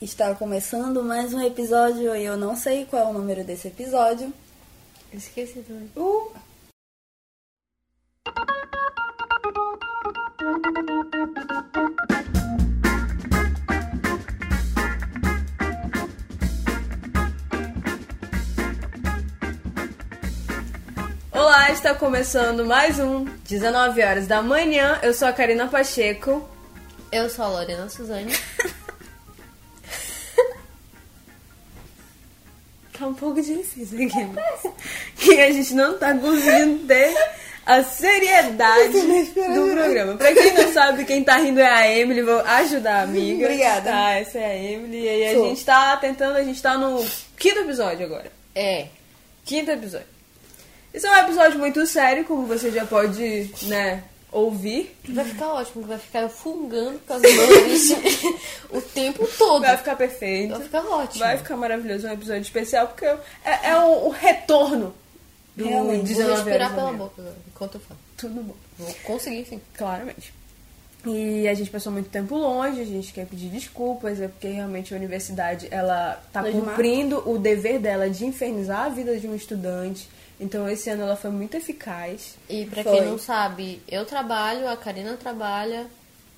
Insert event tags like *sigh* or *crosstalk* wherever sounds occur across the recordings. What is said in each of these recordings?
Está começando mais um episódio e eu não sei qual é o número desse episódio. Esqueci também. Uh! Olá, está começando mais um 19 horas da manhã. Eu sou a Karina Pacheco. Eu sou a Lorena Suzane. *laughs* um pouco difícil aqui, mas que a gente não tá conseguindo ter a seriedade do programa. Pra quem não sabe, quem tá rindo é a Emily, vou ajudar a amiga. Obrigada. Tá, essa é a Emily. E aí a gente tá tentando, a gente tá no quinto episódio agora. É. Quinto episódio. Esse é um episódio muito sério, como você já pode, né, ouvir. Vai ficar ótimo, vai ficar fungando com as mãos *laughs* o tempo todo. Vai ficar perfeito. Vai ficar ótimo. Vai ficar maravilhoso, um episódio especial, porque é, é o, o retorno do Realmente. 19 Vou respirar pela boca agora, enquanto eu falo. Tudo bom. Vou conseguir, sim. Claramente. E a gente passou muito tempo longe, a gente quer pedir desculpas, é porque realmente a universidade ela tá de cumprindo o dever dela de infernizar a vida de um estudante. Então esse ano ela foi muito eficaz. E pra Foi. quem não sabe, eu trabalho, a Karina trabalha.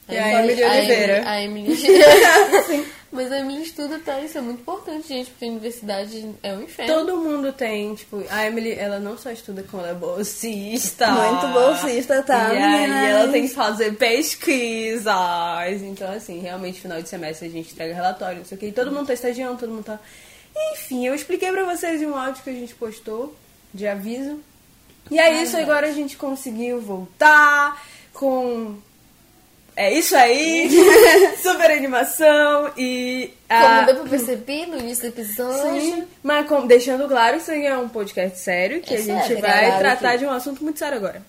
E a Emily Oliveira. A Emily. *laughs* Mas a Emily estuda, tá? Isso é muito importante, gente, porque a universidade é um inferno. Todo mundo tem, tipo, a Emily, ela não só estuda quando ela é bolsista. Muito bolsista, tá, E aí ela tem que fazer pesquisas. Então, assim, realmente, final de semestre a gente entrega relatório, não sei o que. E todo mundo tá estagiando, todo mundo tá. Enfim, eu expliquei pra vocês em um áudio que a gente postou de aviso. E é isso, agora a gente conseguiu voltar com. É isso aí! *laughs* Super animação e. Como deu pra perceber no início do episódio. Sim, mas como- deixando claro que isso aí é um podcast sério, que É a gente sério, vai tratar que- de um assunto muito sério agora.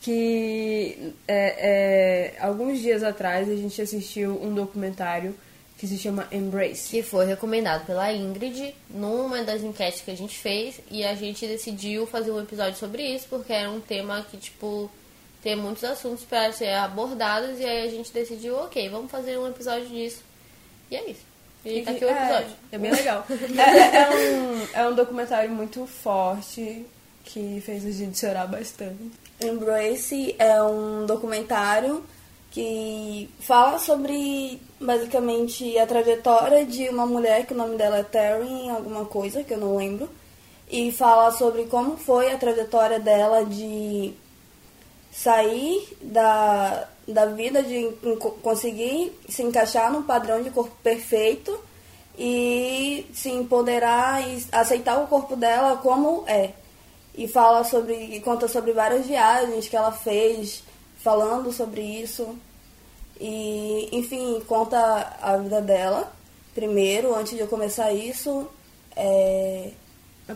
Que é, é, alguns dias atrás a gente assistiu um documentário que se chama Embrace. Que foi recomendado pela Ingrid numa das enquetes que a gente fez. E a gente decidiu fazer um episódio sobre isso, porque era um tema que, tipo, tem muitos assuntos para ser abordados. E aí a gente decidiu, ok, vamos fazer um episódio disso. E é isso. E tá aqui o episódio. É, é bem legal. *laughs* é, é um, é um documentário muito forte que fez a gente chorar bastante. Embrace é um documentário que fala sobre basicamente a trajetória de uma mulher que o nome dela é Taryn, alguma coisa que eu não lembro, e fala sobre como foi a trajetória dela de sair da, da vida de conseguir se encaixar no padrão de corpo perfeito e se empoderar e aceitar o corpo dela como é. E fala sobre, e conta sobre várias viagens que ela fez, falando sobre isso. E, enfim, conta a vida dela primeiro, antes de eu começar isso. É,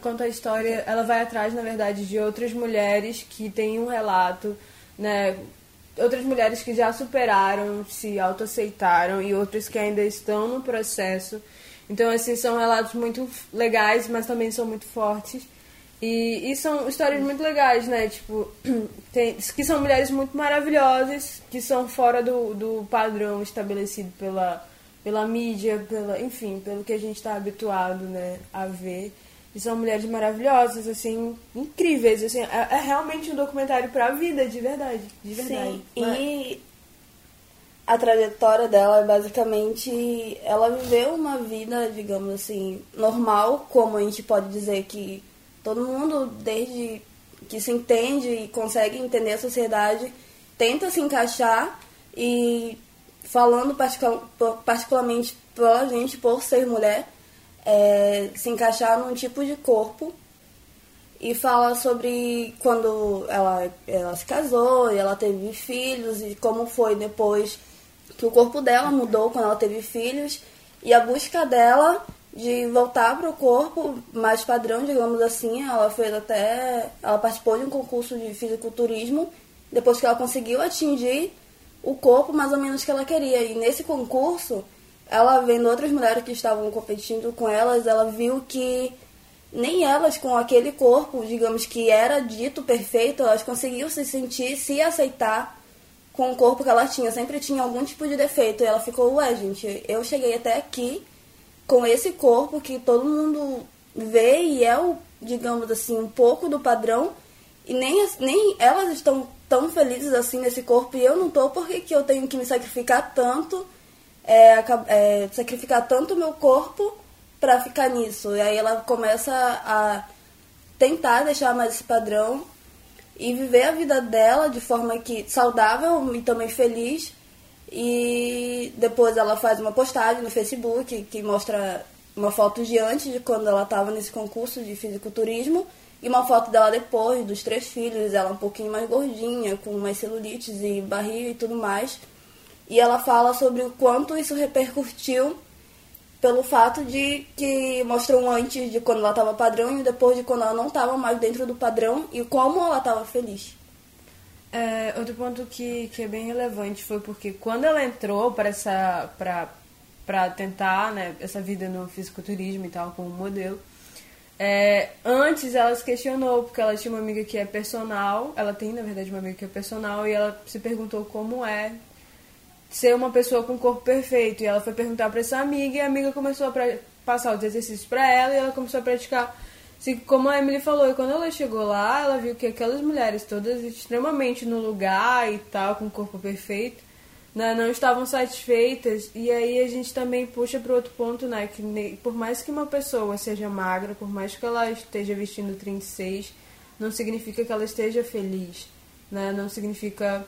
conta a história, ela vai atrás, na verdade, de outras mulheres que têm um relato, né? Outras mulheres que já superaram, se autoaceitaram e outras que ainda estão no processo. Então, assim, são relatos muito legais, mas também são muito fortes. E, e são histórias muito legais, né? Tipo, *clears throat* tem, que são mulheres muito maravilhosas, que são fora do, do padrão estabelecido pela, pela mídia, pela, enfim, pelo que a gente está habituado, né, a ver. E são mulheres maravilhosas, assim, incríveis, assim, é, é realmente um documentário pra vida, de verdade, de verdade. Sim, e a trajetória dela é basicamente ela viveu uma vida, digamos assim, normal, como a gente pode dizer que todo mundo desde que se entende e consegue entender a sociedade tenta se encaixar e falando particu- particularmente pela gente por ser mulher é, se encaixar num tipo de corpo e fala sobre quando ela, ela se casou e ela teve filhos e como foi depois que o corpo dela mudou quando ela teve filhos e a busca dela de voltar para o corpo mais padrão, digamos assim. Ela fez até. Ela participou de um concurso de fisiculturismo depois que ela conseguiu atingir o corpo mais ou menos que ela queria. E nesse concurso, ela vendo outras mulheres que estavam competindo com elas, ela viu que nem elas com aquele corpo, digamos que era dito perfeito, elas conseguiam se sentir, se aceitar com o corpo que ela tinha, sempre tinha algum tipo de defeito. E ela ficou, ué, gente, eu cheguei até aqui com esse corpo que todo mundo vê e é o, digamos assim, um pouco do padrão. E nem, nem elas estão tão felizes assim nesse corpo e eu não tô, porque que eu tenho que me sacrificar tanto, é, é, sacrificar tanto o meu corpo para ficar nisso. E aí ela começa a tentar deixar mais esse padrão e viver a vida dela de forma que saudável e também feliz. E depois ela faz uma postagem no Facebook que mostra uma foto de antes de quando ela estava nesse concurso de fisiculturismo e uma foto dela depois, dos três filhos, ela um pouquinho mais gordinha, com mais celulites e barriga e tudo mais. E ela fala sobre o quanto isso repercutiu pelo fato de que mostrou antes de quando ela estava padrão e depois de quando ela não estava mais dentro do padrão e como ela estava feliz. É, outro ponto que, que é bem relevante foi porque quando ela entrou para essa para para tentar né, essa vida no fisiculturismo e tal como modelo é, antes ela se questionou porque ela tinha uma amiga que é personal ela tem na verdade uma amiga que é personal e ela se perguntou como é ser uma pessoa com corpo perfeito. E ela foi perguntar para essa amiga e a amiga começou a passar os exercícios para ela e ela começou a praticar. Assim, como a Emily falou, quando ela chegou lá, ela viu que aquelas mulheres todas extremamente no lugar e tal, com o corpo perfeito, né, não estavam satisfeitas. E aí a gente também puxa para outro ponto, né, que por mais que uma pessoa seja magra, por mais que ela esteja vestindo 36, não significa que ela esteja feliz, né? Não significa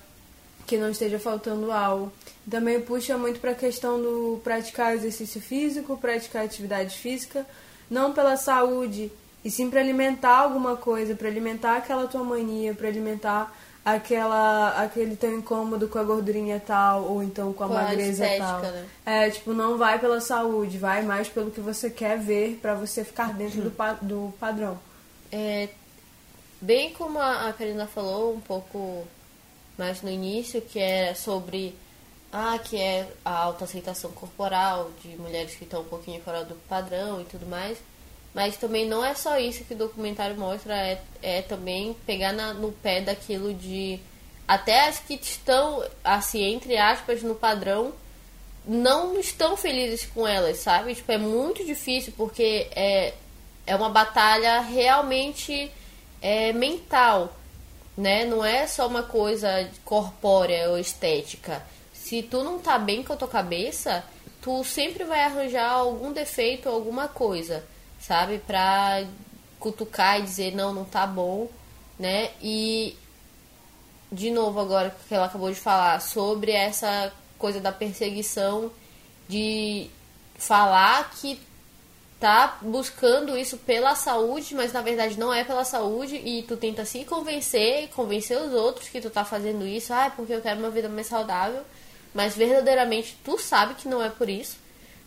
que não esteja faltando algo. Também puxa muito para a questão do praticar exercício físico, praticar atividade física, não pela saúde, e sim para alimentar alguma coisa, para alimentar aquela tua mania, para alimentar aquela aquele teu incômodo com a gordurinha tal ou então com a com magreza a tal. Né? É, tipo, não vai pela saúde, vai mais pelo que você quer ver para você ficar dentro do, do padrão. É, bem como a Karina falou, um pouco mais no início, que é sobre ah, que é a autoaceitação corporal de mulheres que estão um pouquinho fora do padrão e tudo mais. Mas também não é só isso que o documentário mostra, é, é também pegar na, no pé daquilo de. Até as que estão, assim, entre aspas, no padrão, não estão felizes com elas, sabe? Tipo, é muito difícil porque é, é uma batalha realmente é, mental né? Não é só uma coisa corpórea ou estética. Se tu não tá bem com a tua cabeça, tu sempre vai arranjar algum defeito, alguma coisa, sabe? Pra cutucar e dizer, não, não tá bom, né? E, de novo, agora que ela acabou de falar sobre essa coisa da perseguição, de falar que tá buscando isso pela saúde, mas na verdade não é pela saúde e tu tenta se convencer, convencer os outros que tu tá fazendo isso, ah, é porque eu quero uma vida mais saudável, mas verdadeiramente tu sabe que não é por isso,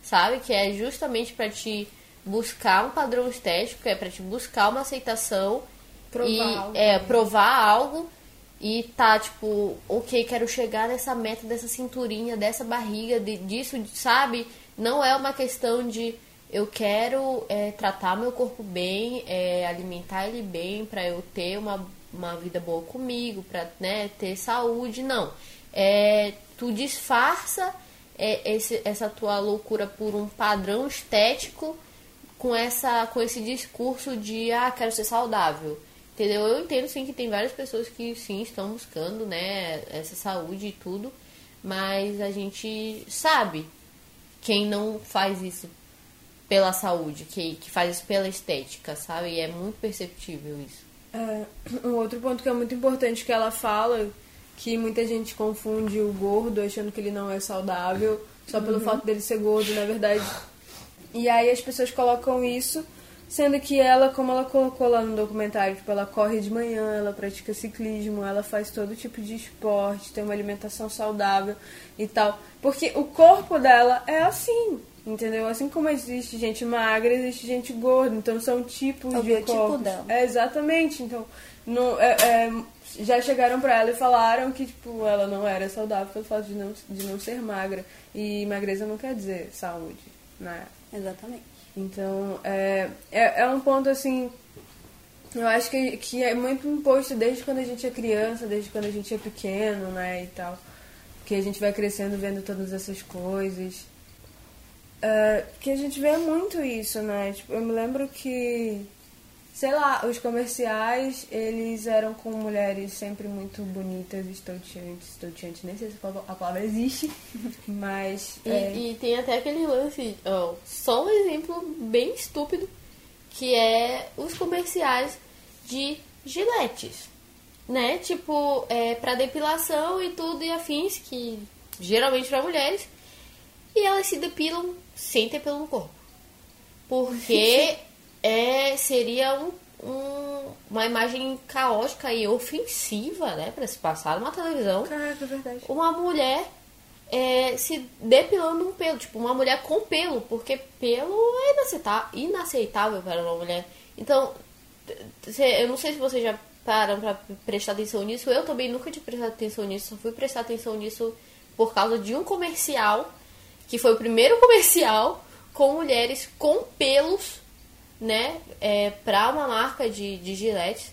sabe? Que é justamente para te buscar um padrão estético, é para te buscar uma aceitação provar e algo, é provar algo e tá tipo, OK, quero chegar nessa meta dessa cinturinha, dessa barriga, de, disso, sabe? Não é uma questão de eu quero é, tratar meu corpo bem, é, alimentar ele bem para eu ter uma, uma vida boa comigo, para né, ter saúde. Não. É, tu disfarça é, esse, essa tua loucura por um padrão estético com, essa, com esse discurso de ah, quero ser saudável. Entendeu? Eu entendo sim que tem várias pessoas que sim estão buscando né, essa saúde e tudo, mas a gente sabe quem não faz isso pela saúde, que, que faz isso pela estética, sabe? E é muito perceptível isso. É, um outro ponto que é muito importante que ela fala, que muita gente confunde o gordo achando que ele não é saudável, só pelo uhum. fato dele ser gordo, na verdade. E aí as pessoas colocam isso, sendo que ela, como ela colocou lá no documentário, tipo, ela corre de manhã, ela pratica ciclismo, ela faz todo tipo de esporte, tem uma alimentação saudável e tal. Porque o corpo dela é assim, Entendeu? Assim como existe gente magra, existe gente gorda. Então são tipos é de corpos. Dela. É, exatamente. Então, é, é, já chegaram pra ela e falaram que, tipo, ela não era saudável pelo fato de não, de não ser magra. E magreza não quer dizer saúde, né? Exatamente. Então, é, é, é um ponto, assim, eu acho que, que é muito imposto desde quando a gente é criança, desde quando a gente é pequeno, né, e tal. Que a gente vai crescendo vendo todas essas coisas. É, que a gente vê muito isso, né? Tipo, eu me lembro que, sei lá, os comerciais, eles eram com mulheres sempre muito bonitas, estonteantes. Estonteantes, nem sei se a palavra existe, *laughs* mas... E, é, e tem até aquele lance, ó, só um exemplo bem estúpido, que é os comerciais de giletes, né? Tipo, é, pra depilação e tudo e afins, que geralmente para mulheres, e elas se depilam sem ter pelo no corpo. Porque *laughs* é, seria um, um- uma imagem caótica e ofensiva, né? Pra se passar numa televisão Caraca, é verdade. uma mulher é, se depilando um pelo, tipo, uma mulher com pelo, porque pelo é inaceita- inaceitável para uma mulher. Então, eu não sei se vocês já param pra prestar atenção nisso, eu também nunca tinha prestado atenção nisso, só fui prestar atenção nisso por causa de um comercial, que foi o primeiro *laughs* comercial com mulheres com pelos, né, é, pra uma marca de, de gilete.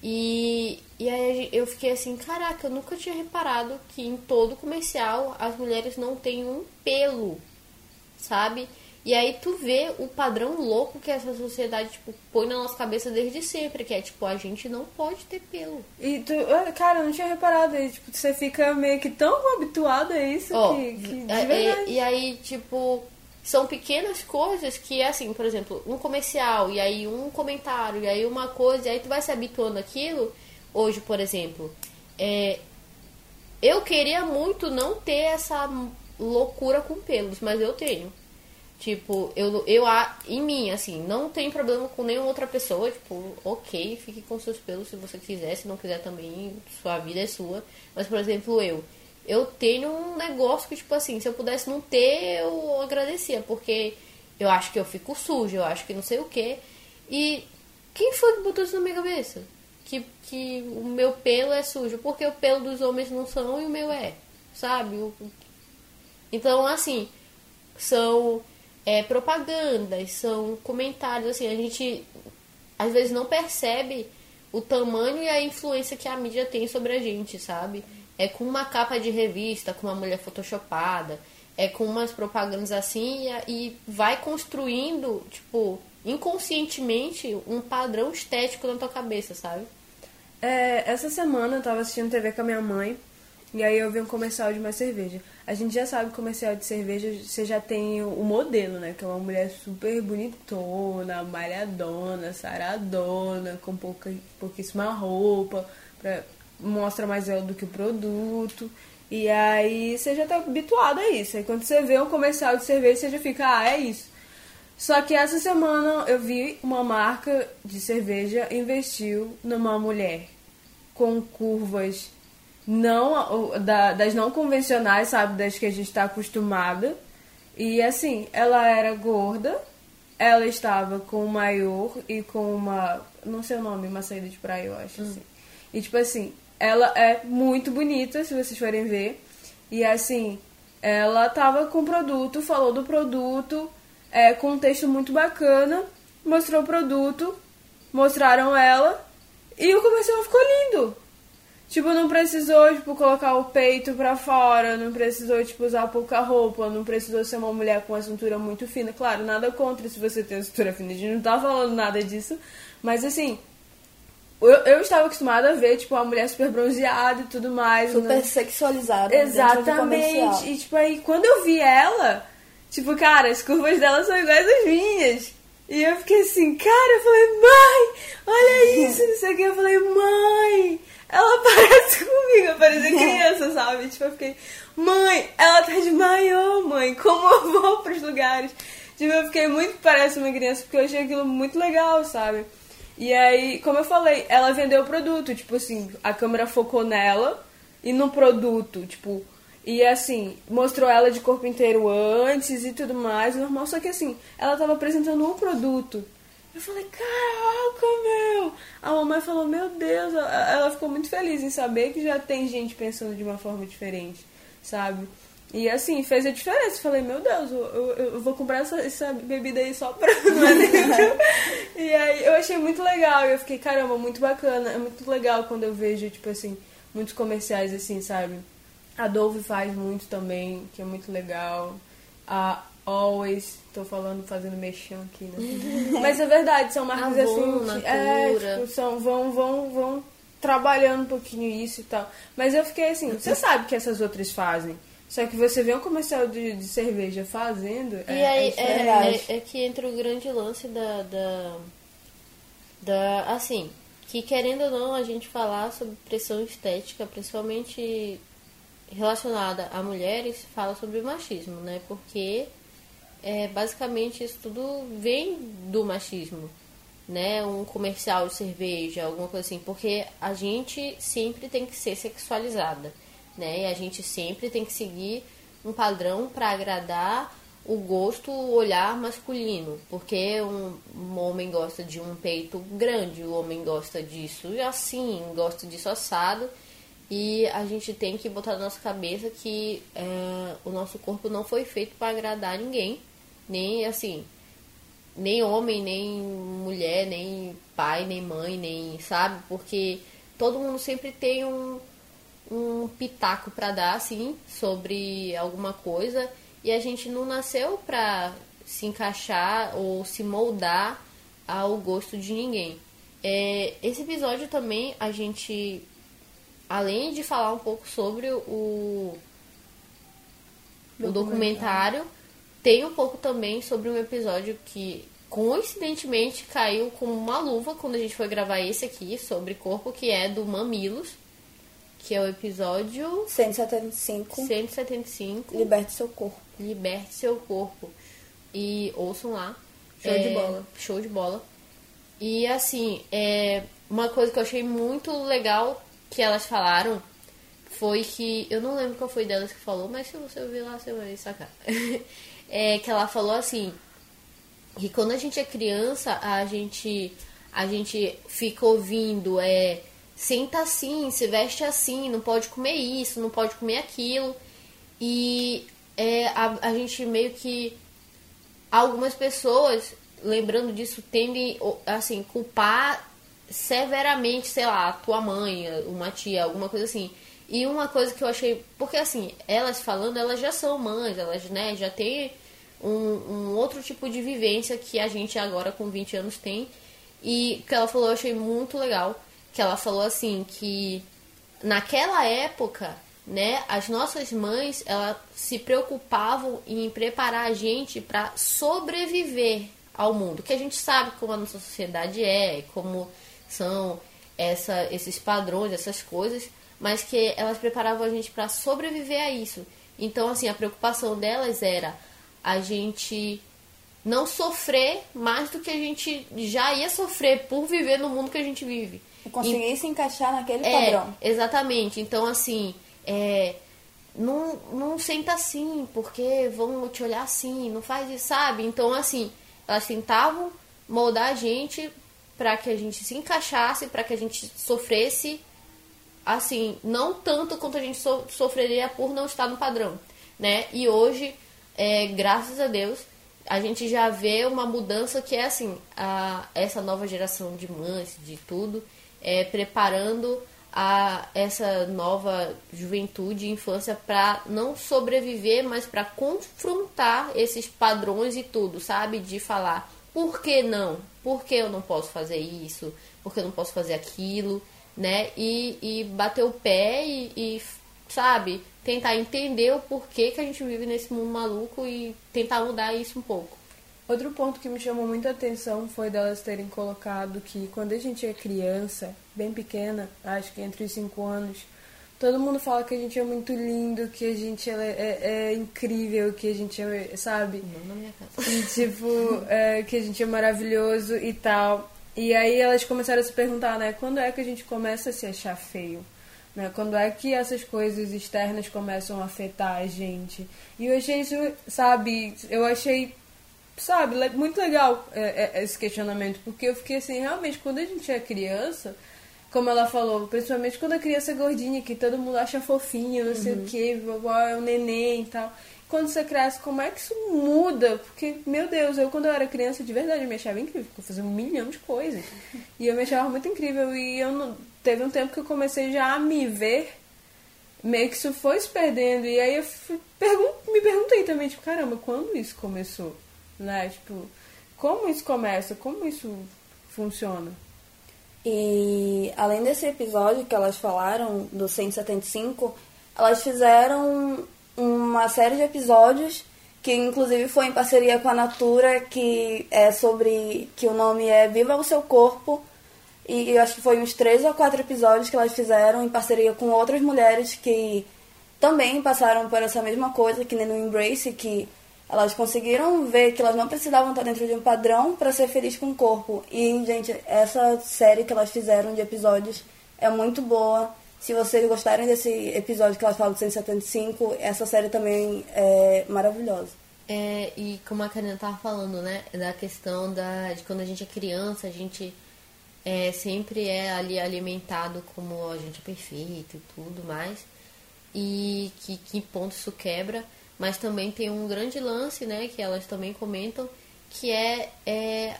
E, e aí eu fiquei assim, caraca, eu nunca tinha reparado que em todo comercial as mulheres não têm um pelo, sabe? E aí tu vê o padrão louco que essa sociedade, tipo, põe na nossa cabeça desde sempre, que é tipo, a gente não pode ter pelo. E tu, cara, eu não tinha reparado aí, tipo, você fica meio que tão habituado a isso Ó, que, que de é- e, e aí, tipo, são pequenas coisas que, assim, por exemplo, um comercial, e aí um comentário, e aí uma coisa, e aí tu vai se habituando àquilo. Hoje, por exemplo, é, eu queria muito não ter essa loucura com pelos, mas eu tenho. Tipo, eu, eu a- em mim, assim, não tem problema com nenhuma outra pessoa. Tipo, ok, fique com seus pelos se você quiser, se não quiser também, sua vida é sua. Mas, por exemplo, eu. Eu tenho um negócio que, tipo assim, se eu pudesse não ter, eu agradecia, porque eu acho que eu fico sujo, eu acho que não sei o quê. E quem foi que botou isso na minha cabeça? Que, que o meu pelo é sujo, porque o pelo dos homens não são e o meu é, sabe? Então, assim, são é, propagandas, são comentários, assim, a gente às vezes não percebe o tamanho e a influência que a mídia tem sobre a gente, sabe? É com uma capa de revista, com uma mulher photoshopada, é com umas propagandas assim e, vai construindo, tipo, inconscientemente um padrão estético na tua cabeça, sabe? É, essa semana eu tava assistindo TV com a minha mãe e aí eu vi um comercial de uma cerveja. A gente já sabe comercial de cerveja você já tem o o modelo, né? Que é uma mulher super bonitona, malhadona, saradona, com pouca, pouquíssima roupa, pra, mostra mais ela do que o produto. E aí você já tá habituado a isso. Aí quando você vê um comercial de cerveja, você já fica, ah, é isso. Só que essa semana eu vi uma marca de cerveja investiu numa mulher com curvas não da- das não convencionais, sabe, das que a gente está acostumada. E assim, ela era gorda, ela estava com um maior e com uma, não sei o nome, uma saída de praia, eu acho assim. E tipo assim, ela é muito bonita, se vocês forem ver. E assim, ela tava com o produto, falou do produto, é, com um texto muito bacana, mostrou o produto, mostraram ela e o comercial ficou lindo. Tipo, não precisou, tipo, colocar o peito pra fora, não precisou, tipo, usar pouca roupa, não precisou ser uma mulher com uma cintura muito fina. Claro, nada contra se você tem uma cintura fina, a gente não tá falando nada disso. Mas, assim, eu, eu estava acostumada a ver, tipo, uma mulher super bronzeada e tudo mais. Super né? sexualizada. comercial. Exatamente. E, tipo, aí, quando eu vi ela, tipo, cara, as curvas dela são iguais às minhas. E eu fiquei assim, cara, eu falei, mãe, olha *laughs* isso, não sei o que. Eu falei, mãe, ela *laughs* parece comigo, eu parecia criança, sabe? Tipo, eu fiquei, mãe, ela tá de maiô, mãe, como eu vou pros lugares? Tipo, eu fiquei muito parece uma criança, porque eu achei aquilo muito legal, sabe? E aí, como eu falei, ela vendeu o produto, tipo assim, a câmera focou nela e no produto, tipo, e assim, mostrou ela de corpo inteiro antes e tudo mais, normal, só que assim, ela tava apresentando um produto. Eu falei, caraca, meu! A mamãe falou, meu Deus, ela ficou muito feliz em saber que já tem gente pensando de uma forma diferente, sabe? E assim, fez a diferença. Falei, meu Deus, eu, eu, eu vou comprar essa, essa bebida aí só pra. *laughs* E aí eu achei muito legal. E eu fiquei, caramba, muito bacana. É muito legal quando eu vejo, tipo assim, muitos comerciais assim, sabe? A Dove faz muito também, que é muito legal. A Always, tô falando, fazendo mexão aqui, né? *laughs* Mas é verdade, são marcas Avon, assim. Que, é, tipo, são, vão, vão, vão trabalhando um pouquinho isso e tal. Mas eu fiquei assim, você sabe que essas outras fazem. Só que você vê um comercial de, de cerveja fazendo. E é, aí é é, é- é que entra o grande lance da, da, da. Assim, que querendo ou não, a gente falar sobre pressão estética, principalmente relacionada a mulheres, fala sobre machismo, né? Porque é, basicamente isso tudo vem do machismo, né? Um comercial de cerveja, alguma coisa assim, porque a gente sempre tem que ser sexualizada, né? E a gente sempre tem que seguir um padrão para agradar o gosto, o olhar masculino, porque um, um homem gosta de um peito grande, o homem gosta disso assim, gosta disso assado. E a gente tem que botar na nossa cabeça que é, o nosso corpo não foi feito para agradar ninguém. Nem assim, nem homem, nem mulher, nem pai, nem mãe, nem. Sabe? Porque todo mundo sempre tem um, um pitaco para dar, assim, sobre alguma coisa. E a gente não nasceu pra se encaixar ou se moldar ao gosto de ninguém. É, esse episódio também a gente além de falar um pouco sobre o, o documentário, tem um pouco também sobre um episódio que coincidentemente caiu como uma luva quando a gente foi gravar esse aqui sobre corpo, que é do Mamilos, que é o episódio 175. 175, Liberte seu corpo. Liberte seu corpo. E ouçam lá. Show de bola. Show de bola. E assim, é, uma coisa que eu achei muito legal que elas falaram foi que. Eu não lembro qual foi delas que falou, mas se você ouvir lá, você vai sacar. *laughs* é que ela falou assim. Que quando a gente é criança, a gente. A gente fica ouvindo, é. Senta assim, se veste assim, não pode comer isso, não pode comer aquilo. E é, a, a gente meio que. Algumas pessoas, lembrando disso, tendem, assim, culpar severamente, sei lá, a tua mãe, uma tia, alguma coisa assim. E uma coisa que eu achei. Porque assim, elas falando, elas já são mães, elas, né, já têm um, um outro tipo de vivência que a gente agora com 20 anos tem. E que ela falou eu achei muito legal. Que ela falou assim que naquela época, né, as nossas mães, elas se preocupavam em preparar a gente para sobreviver ao mundo, que a gente sabe como a nossa sociedade é, como são essa, esses padrões, essas coisas, mas que elas preparavam a gente para sobreviver a isso. Então, assim, a preocupação delas era a gente não sofrer mais do que a gente já ia sofrer por viver no mundo que a gente vive. E conseguir se encaixar naquele É, padrão. exatamente. Então, assim, é, não, não senta assim, porque vão te olhar assim, não faz isso, sabe? Então, assim, elas tentavam moldar a gente para que a gente se encaixasse, para que a gente sofresse, assim, não tanto quanto a gente so- sofreria por não estar no padrão, né? E hoje, é, graças a Deus, a gente já vê uma mudança que é assim, a, essa nova geração de mães, de tudo, é, preparando a essa nova juventude e infância para não sobreviver, mas para confrontar esses padrões e tudo, sabe? De falar, por que não? Por que eu não posso fazer isso? Por que eu não posso fazer aquilo? Né? E, e bater o pé e, e, sabe, tentar entender o porquê que a gente vive nesse mundo maluco e tentar mudar isso um pouco. Outro ponto que me chamou muita atenção foi delas terem colocado que quando a gente é criança, bem pequena, acho que entre os 5 anos, todo mundo fala que a gente é muito lindo, que a gente é, é- é incrível, que a gente é, sabe? Não na minha casa. E tipo, é, que a gente é maravilhoso e tal. E aí elas começaram a se perguntar, né, quando é que a gente começa a se achar feio? Né? Quando é que essas coisas externas começam a afetar a gente? E eu achei isso, sabe, eu achei, sabe, muito legal é, é, esse questionamento, porque eu fiquei assim, realmente, quando a gente é criança, como ela falou, principalmente quando a criança é gordinha, que todo mundo acha fofinho, não sei o que, é um neném e tal. Quando você cresce, como é que isso muda? Porque, meu Deus, eu quando eu era criança, de verdade, eu me achava incrível, porque eu fazia um milhão de coisas. E eu me achava muito incrível. E eu não... teve um tempo que eu comecei já a me ver meio que isso foi se perdendo. E aí eu fui, pergun me perguntei também, tipo, caramba, quando isso começou? Né? Tipo, como isso começa? Como isso funciona? E além desse episódio que elas falaram, do 175, elas fizeram uma série de episódios que inclusive foi em parceria com a Natura, que é sobre. que o nome é Viva o Seu Corpo. E eu acho que foi uns três ou quatro episódios que elas fizeram em parceria com outras mulheres que também passaram por essa mesma coisa, que nem no Embrace, que elas conseguiram ver que elas não precisavam estar dentro de um padrão para ser feliz com o corpo. E, gente, essa série que elas fizeram de episódios é muito boa. Se vocês gostarem desse episódio que elas falam de 175, essa série também é maravilhosa. É, e como a Karina tava falando, né, da questão da, de quando a gente é criança, a gente é, sempre é ali alimentado como a gente é perfeito e tudo mais. E que, que ponto isso quebra. Mas também tem um grande lance, né, que elas também comentam, que é, é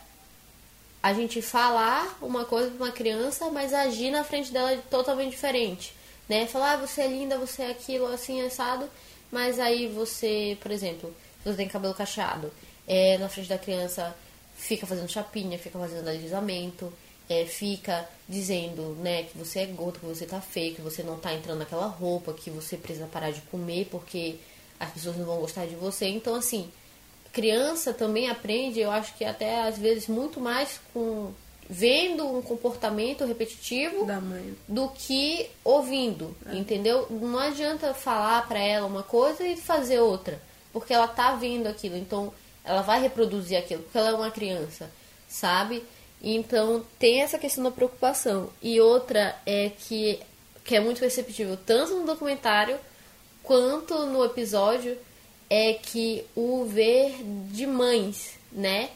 a gente falar uma coisa para uma criança, mas agir na frente dela totalmente diferente, né? Falar, ah, você é linda, você é aquilo, assim, assado, mas aí você, por exemplo, você tem cabelo cacheado, é, na frente da criança fica fazendo chapinha, fica fazendo alisamento, é, fica dizendo, né, que você é gordo, que você tá feio, que você não tá entrando naquela roupa, que você precisa parar de comer porque as pessoas não vão gostar de você. Então, assim, criança também aprende, eu acho que até às vezes muito mais com vendo um comportamento repetitivo do que ouvindo, é. entendeu? Não adianta falar para ela uma coisa e fazer outra, porque ela tá vendo aquilo, então ela vai reproduzir aquilo, porque ela é uma criança, sabe? Então tem essa questão da preocupação. E outra é que, que é muito perceptível tanto no documentário quanto no episódio é que o ver de mães, né,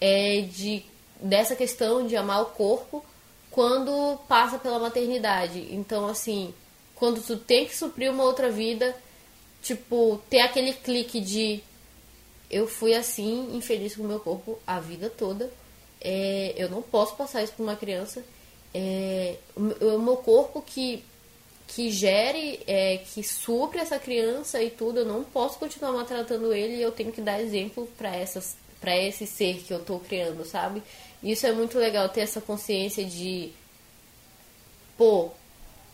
é de dessa questão de amar o corpo quando passa pela maternidade. Então, assim, quando tu tem que suprir uma outra vida, tipo, ter aquele clique de eu fui assim, infeliz com o meu corpo a vida toda. É, eu não posso passar isso para uma criança. É, o meu corpo que que gere, é, que supre essa criança e tudo, eu não posso continuar maltratando ele e eu tenho que dar exemplo para essas para esse ser que eu tô criando, sabe? Isso é muito legal ter essa consciência de pô,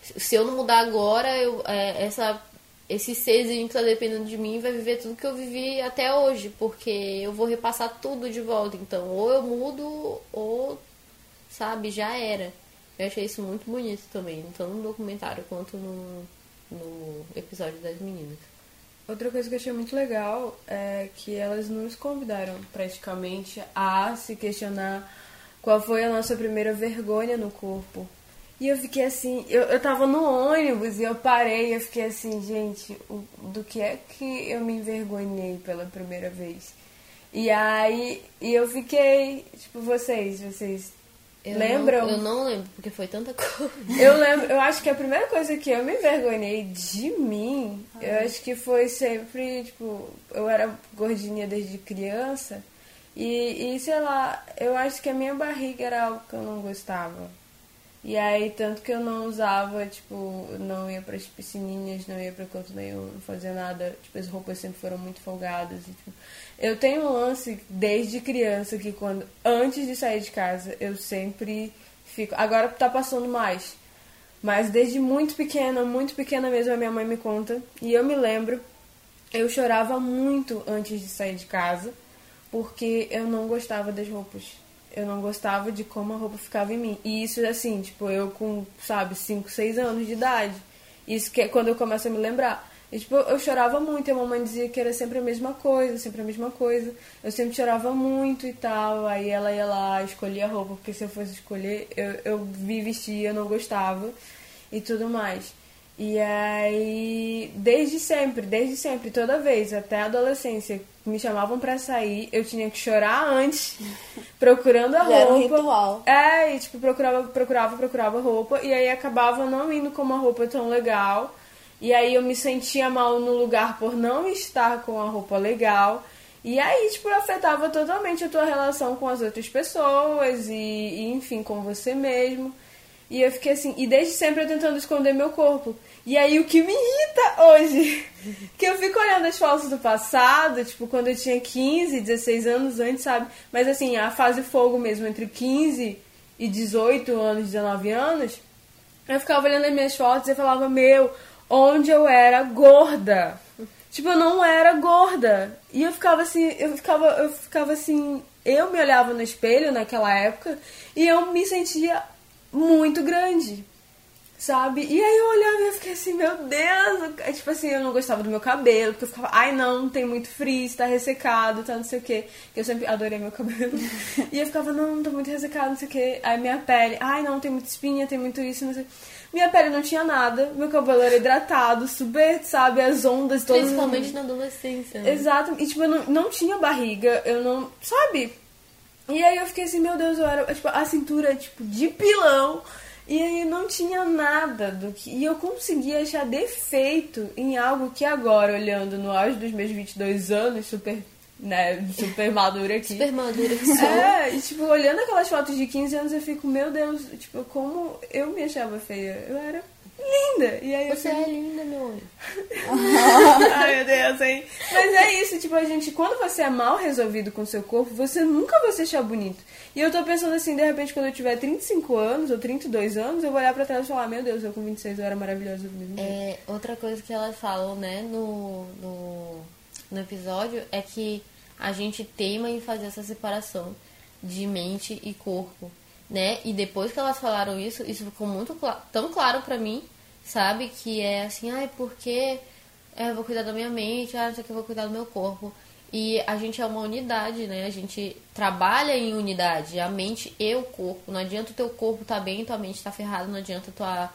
se eu não mudar agora, eu, é, essa esse serzinho que tá dependendo de mim vai viver tudo que eu vivi até hoje, porque eu vou repassar tudo de volta. Então, ou eu mudo, ou, sabe, já era. Eu achei isso muito bonito também, tanto no documentário quanto no, no episódio das meninas. Outra coisa que eu achei muito legal é que elas nos convidaram praticamente a se questionar qual foi a nossa primeira vergonha no corpo. E eu fiquei assim, eu, eu tava no ônibus e eu parei eu fiquei assim, gente, o, do que é que eu me envergonhei pela primeira vez? E aí, e eu fiquei, tipo, vocês, vocês eu Lembram? Não, eu não lembro, porque foi tanta *laughs* coisa. Eu lembro, eu acho que a primeira coisa que eu me envergonhei de mim, ah. eu acho que foi sempre, tipo, eu era gordinha desde criança. E, e sei lá, eu acho que a minha barriga era algo que eu não gostava. E aí, tanto que eu não usava, tipo, não ia pras piscininhas, não ia pra canto nenhum, não fazia nada. Tipo, as roupas sempre foram muito folgadas. E, tipo, eu tenho um lance desde criança que quando antes de sair de casa eu sempre fico. Agora tá passando mais. Mas desde muito pequena, muito pequena mesmo, a minha mãe me conta. E eu me lembro, eu chorava muito antes de sair de casa, porque eu não gostava das roupas. Eu não gostava de como a roupa ficava em mim. E isso assim, tipo, eu com, sabe, 5, 6 anos de idade. Isso que é quando eu começo a me lembrar. E, tipo, eu chorava muito e a mamãe dizia que era sempre a mesma coisa, sempre a mesma coisa. Eu sempre chorava muito e tal. Aí ela ia lá, escolhia a roupa, porque se eu fosse escolher, eu, eu me vestia, eu não gostava e tudo mais. E aí, desde sempre, desde sempre, toda vez, até a adolescência, me chamavam para sair, eu tinha que chorar antes, procurando a *laughs* roupa. Era um ritual. É, e tipo, procurava, procurava, procurava roupa, e aí acabava não indo com uma roupa tão legal. E aí eu me sentia mal no lugar por não estar com a roupa legal. E aí, tipo, afetava totalmente a tua relação com as outras pessoas e, e enfim, com você mesmo. E eu fiquei assim, e desde sempre eu tentando esconder meu corpo. E aí o que me irrita hoje, *laughs* que eu fico olhando as fotos do passado, tipo, quando eu tinha 15, 16 anos antes, sabe? Mas assim, a fase fogo mesmo, entre 15 e 18 anos, 19 anos, eu ficava olhando as minhas fotos e falava, meu, onde eu era gorda. Tipo, eu não era gorda. E eu ficava assim, eu ficava, eu ficava assim, eu me olhava no espelho naquela época e eu me sentia muito grande sabe? E aí eu olhava e eu fiquei assim, meu Deus, é, tipo assim, eu não gostava do meu cabelo, porque eu ficava, ai não, tem muito frizz, tá ressecado, tá não sei o que. Eu sempre adorei meu cabelo. *laughs* e eu ficava, não, tá muito ressecado, não sei o que. Aí minha pele, ai não, tem muita espinha, tem muito isso, não sei. Minha pele não tinha nada, meu cabelo era hidratado, super, sabe, as ondas todas. Principalmente na adolescência. Né? Exato, e tipo, eu não, não tinha barriga, eu não, sabe? E aí eu fiquei assim, meu Deus, eu era, tipo, a cintura, tipo, de pilão e aí não tinha nada do que. E eu conseguia achar defeito em algo que agora, olhando no auge dos meus 22 anos, super. Né, super madura aqui. Super madura que sou. É, e tipo, olhando aquelas fotos de 15 anos, eu fico, meu Deus, tipo, como eu me achava feia. Eu era linda. E aí Você é linda, meu olho. *laughs* Ai, meu Deus, hein? Mas é isso, tipo, a gente, quando você é mal resolvido com seu corpo, você nunca vai se achar bonito. E eu tô pensando assim, de repente, quando eu tiver 35 anos ou 32 anos, eu vou olhar pra trás e falar, meu Deus, eu com 26 eu era maravilhosa do mesmo jeito. É, outra coisa que elas falam, né, no, no, no episódio é que a gente teima em fazer essa separação de mente e corpo, né? E depois que elas falaram isso, isso ficou muito cl tão claro pra mim, sabe? Que é assim, ai, porque é, eu vou cuidar da minha mente, ah, isso aqui eu vou cuidar do meu corpo. E a gente é uma unidade, né? A gente trabalha em unidade, a mente e o corpo. Não adianta o teu corpo tá bem e tua mente tá ferrada, não adianta tua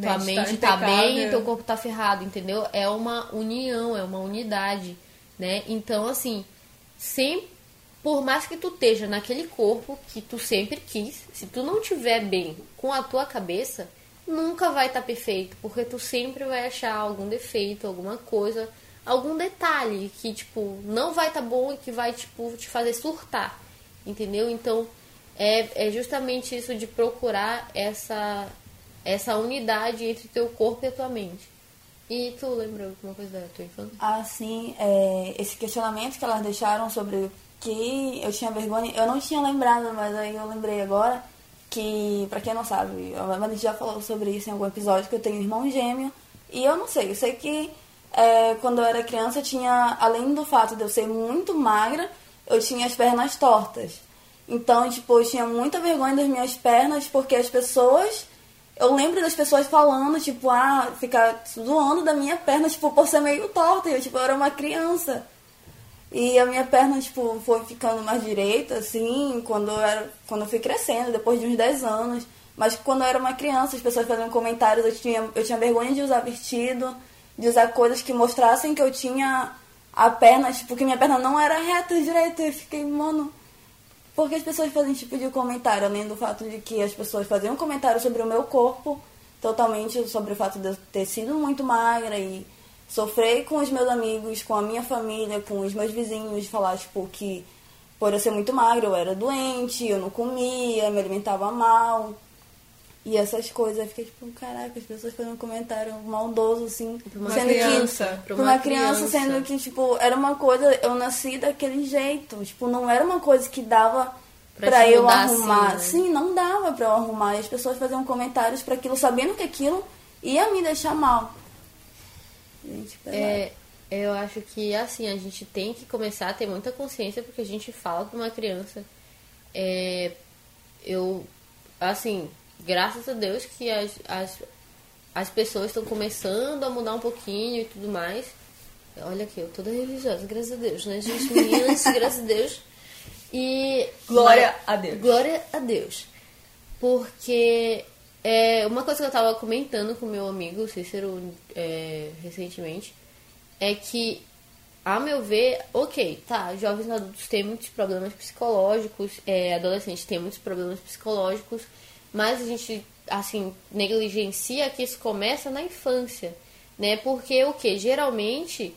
tua Mente mente tá tá, bem e teu corpo tá ferrado, entendeu? É uma união, é uma unidade, né? Então, assim, sem, por mais que tu esteja naquele corpo que tu sempre quis, se tu não tiver bem com a tua cabeça, nunca vai estar perfeito, porque tu sempre vai achar algum defeito, alguma coisa, algum detalhe que, tipo, não vai estar bom e que vai, tipo, te fazer surtar, entendeu? Então, é, é justamente isso de procurar essa, essa unidade entre teu corpo e a tua mente. E tu lembra alguma coisa da tua infância? Assim, é, esse questionamento que elas deixaram sobre que eu tinha vergonha, eu não tinha lembrado, mas aí eu lembrei agora que, pra quem não sabe, a Vanessa já falou sobre isso em algum episódio, que eu tenho irmão gêmeo, e eu não sei, eu sei que é, quando eu era criança eu tinha, além do fato de eu ser muito magra, eu tinha as pernas tortas. Então, tipo, eu tinha muita vergonha das minhas pernas, porque as pessoas eu lembro das pessoas falando, tipo, ah, ficar zoando da minha perna, tipo, por ser meio torta. E eu, tipo, eu era uma criança. E a minha perna, tipo, foi ficando mais direita, assim, quando eu, era, quando eu fui crescendo, depois de uns 10 anos. Mas quando eu era uma criança, as pessoas faziam comentários, eu tinha, eu tinha vergonha de usar vestido, de usar coisas que mostrassem que eu tinha a perna, tipo, que minha perna não era reta direita. Eu fiquei, mano, por que as pessoas fazem tipo de comentário? Além do fato de que as pessoas faziam comentário sobre o meu corpo, totalmente sobre o fato de eu ter sido muito magra e sofrer com os meus amigos, com a minha família, com os meus vizinhos, falar, tipo, que por eu ser muito magra eu era doente, eu não comia, me alimentava mal. E essas coisas, eu fiquei tipo, caraca, as pessoas fazendo um comentário maldoso, assim. Pra uma sendo criança, que. pra uma uma criança, criança. sendo que, tipo, era uma coisa, eu nasci daquele jeito. Tipo, não era uma coisa que dava Pra pra, eu mudar assim, arrumar. né? Sim, não dava pra eu arrumar. E as pessoas faziam comentários pra aquilo, sabendo que aquilo ia me deixar mal. Gente. É, eu acho que assim, a gente tem que começar a ter muita consciência porque a gente fala pra uma criança. É, eu, assim, graças a Deus que as, as, as pessoas estão começando a mudar um pouquinho e tudo mais. Olha aqui, eu toda religiosa, graças a Deus, né, gente? Meninas, *laughs* graças a Deus. E. Glória a Deus. Glória a Deus. Porque é, uma coisa que eu tava comentando com meu amigo Cícero é, recentemente é que, a meu ver, ok, tá, jovens adultos têm muitos problemas psicológicos, é, adolescentes têm muitos problemas psicológicos, mas a gente, assim, negligencia que isso começa na infância, né? Porque o que? Geralmente,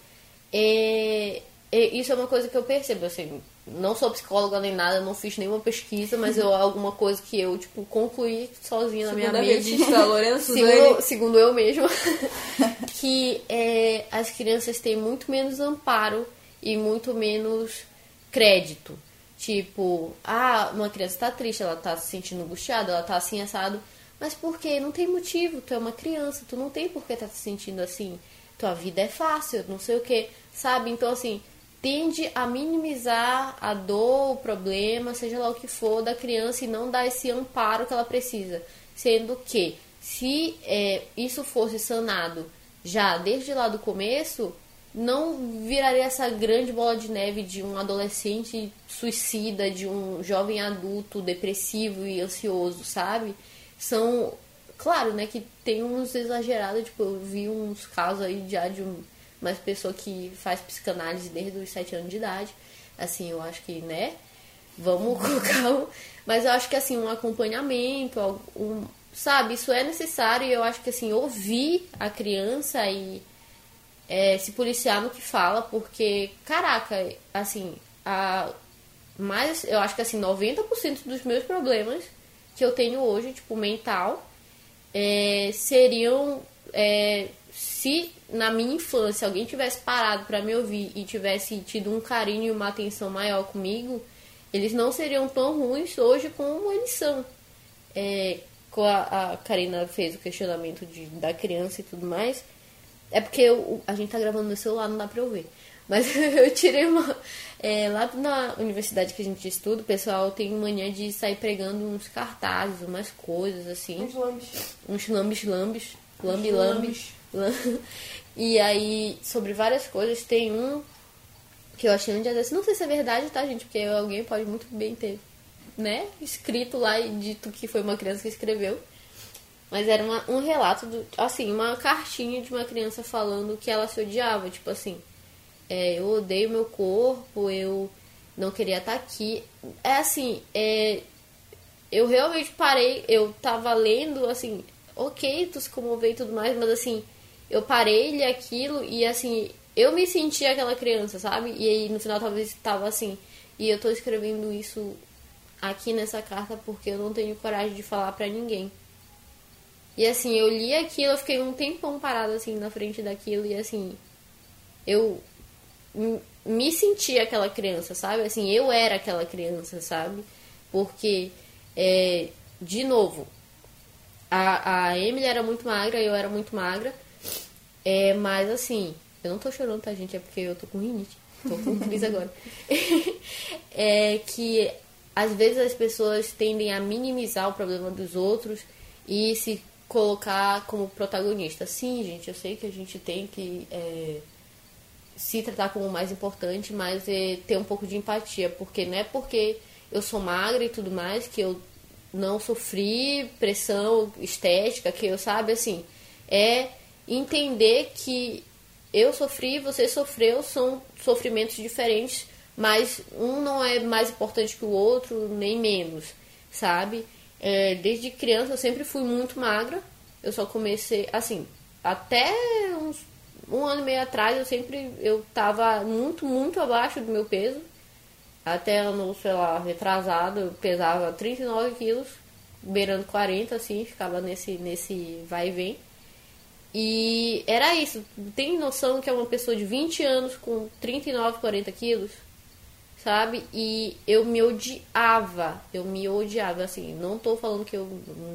é, e isso é uma coisa que eu percebo, assim, não sou psicóloga nem nada, não fiz nenhuma pesquisa, mas eu, alguma coisa que eu, tipo, concluí sozinha na minha mente. tá, Lorena segundo, segundo eu mesma, *laughs* que é, as crianças têm muito menos amparo e muito menos crédito. Tipo, ah, uma criança tá triste, ela tá se sentindo angustiada, ela tá assim assado. Mas por quê? Não tem motivo, tu é uma criança, tu não tem por que tá se sentindo assim. Tua vida é fácil, não sei o que, sabe? Então, assim, tende a minimizar a dor, o problema, seja lá o que for, da criança e não dar esse amparo que ela precisa. Sendo que, se é, isso fosse sanado já desde lá do começo, não viraria essa grande bola de neve de um adolescente suicida, de um jovem adulto depressivo e ansioso, sabe? São, claro, né, que tem uns exagerados, tipo, eu vi uns casos aí já de um, uma pessoa que faz psicanálise desde os 7 anos de idade. Assim, eu acho que, né, vamos *laughs* colocar um, mas eu acho que assim, um acompanhamento, um, sabe, isso é necessário e eu acho que assim, ouvir a criança e é, se policiar no que fala, porque, caraca, assim, a, mais, eu acho que assim, 90% dos meus problemas que eu tenho hoje, tipo, mental, é, seriam é, se na minha infância alguém tivesse parado para me ouvir e tivesse tido um carinho e uma atenção maior comigo, eles não seriam tão ruins hoje como eles são. É, a, a Karina fez o questionamento de, da criança e tudo mais, é porque eu, a gente tá gravando no celular, não dá pra eu ver. Mas *laughs* eu tirei uma. É, lá na universidade que a gente estuda, o pessoal tem mania de sair pregando uns cartazes, umas coisas assim. Uns lambes. Uns lambes lambes. *laughs* E aí, sobre várias coisas, tem um que eu achei um dia desse. Não sei se é verdade, tá, gente? Porque alguém pode muito bem ter, né? Escrito lá e dito que foi uma criança que escreveu. Mas era uma, um relato, do, assim, uma cartinha de uma criança falando que ela se odiava. Tipo assim, é, eu odeio meu corpo, eu não queria estar aqui. É assim, é, eu realmente parei, eu tava lendo, assim, ok, tu se comoveu e tudo mais, mas assim, eu parei li aquilo e assim, eu me senti aquela criança, sabe? E aí no final talvez tava assim, e eu tô escrevendo isso aqui nessa carta porque eu não tenho coragem de falar pra ninguém. E assim, eu li aquilo, eu fiquei um tempão parado assim na frente daquilo e assim, eu me senti aquela criança, sabe? Assim, eu era aquela criança, sabe? Porque, é, de novo, a, a Emily era muito magra, eu era muito magra. É, mas assim, eu não tô chorando, tá, gente? É porque eu tô com rinite. Tô com crise agora. *laughs* é que às vezes as pessoas tendem a minimizar o problema dos outros e se colocar como protagonista. Sim, gente, eu sei que a gente tem que é, se tratar como o mais importante, mas é, ter um pouco de empatia, porque não é porque eu sou magra e tudo mais que eu não sofri pressão estética, que eu sabe assim, é entender que eu sofri, você sofreu, são sofrimentos diferentes, mas um não é mais importante que o outro, nem menos, sabe? É, desde criança eu sempre fui muito magra. Eu só comecei, assim, até uns um ano e meio atrás eu sempre eu tava muito, muito abaixo do meu peso. Até ano, sei lá, retrasado, eu pesava 39 quilos, beirando 40, assim, ficava nesse, nesse vai e vem. E era isso. Tem noção que é uma pessoa de 20 anos com 39, 40 quilos? sabe? E eu me odiava, eu me odiava, assim, não tô falando que eu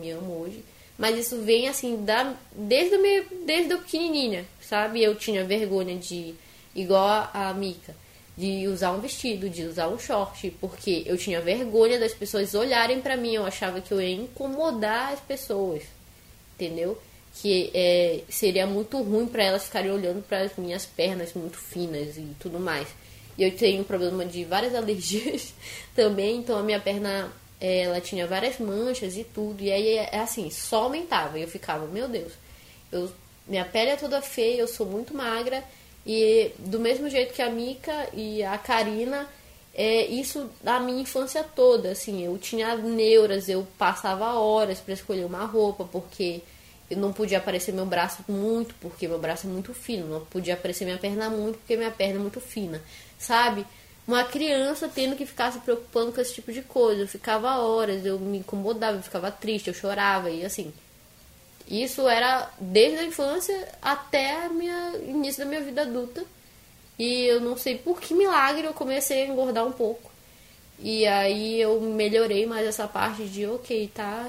me amo hoje, mas isso vem, assim, da, desde, meu, desde a pequenininha, sabe? Eu tinha vergonha de, igual a Mika, de usar um vestido, de usar um short, porque eu tinha vergonha das pessoas olharem para mim, eu achava que eu ia incomodar as pessoas, entendeu? Que é, seria muito ruim para elas ficarem olhando para as minhas pernas muito finas e tudo mais. E eu tenho problema de várias *laughs* alergias também, então a minha perna ela tinha várias manchas e tudo. E aí é assim, só aumentava. E eu ficava, meu Deus, eu, minha pele é toda feia, eu sou muito magra. E do mesmo jeito que a Mika e a Karina, é, isso da minha infância toda, assim, eu tinha neuras, eu passava horas para escolher uma roupa, porque eu não podia aparecer meu braço muito, porque meu braço é muito fino. Não podia aparecer minha perna muito, porque minha perna é muito fina. Sabe? Uma criança tendo que ficar se preocupando com esse tipo de coisa. Eu ficava horas, eu me incomodava, eu ficava triste, eu chorava e assim. Isso era desde a infância até o início da minha vida adulta. E eu não sei por que milagre eu comecei a engordar um pouco. E aí eu melhorei mais essa parte de, ok, tá,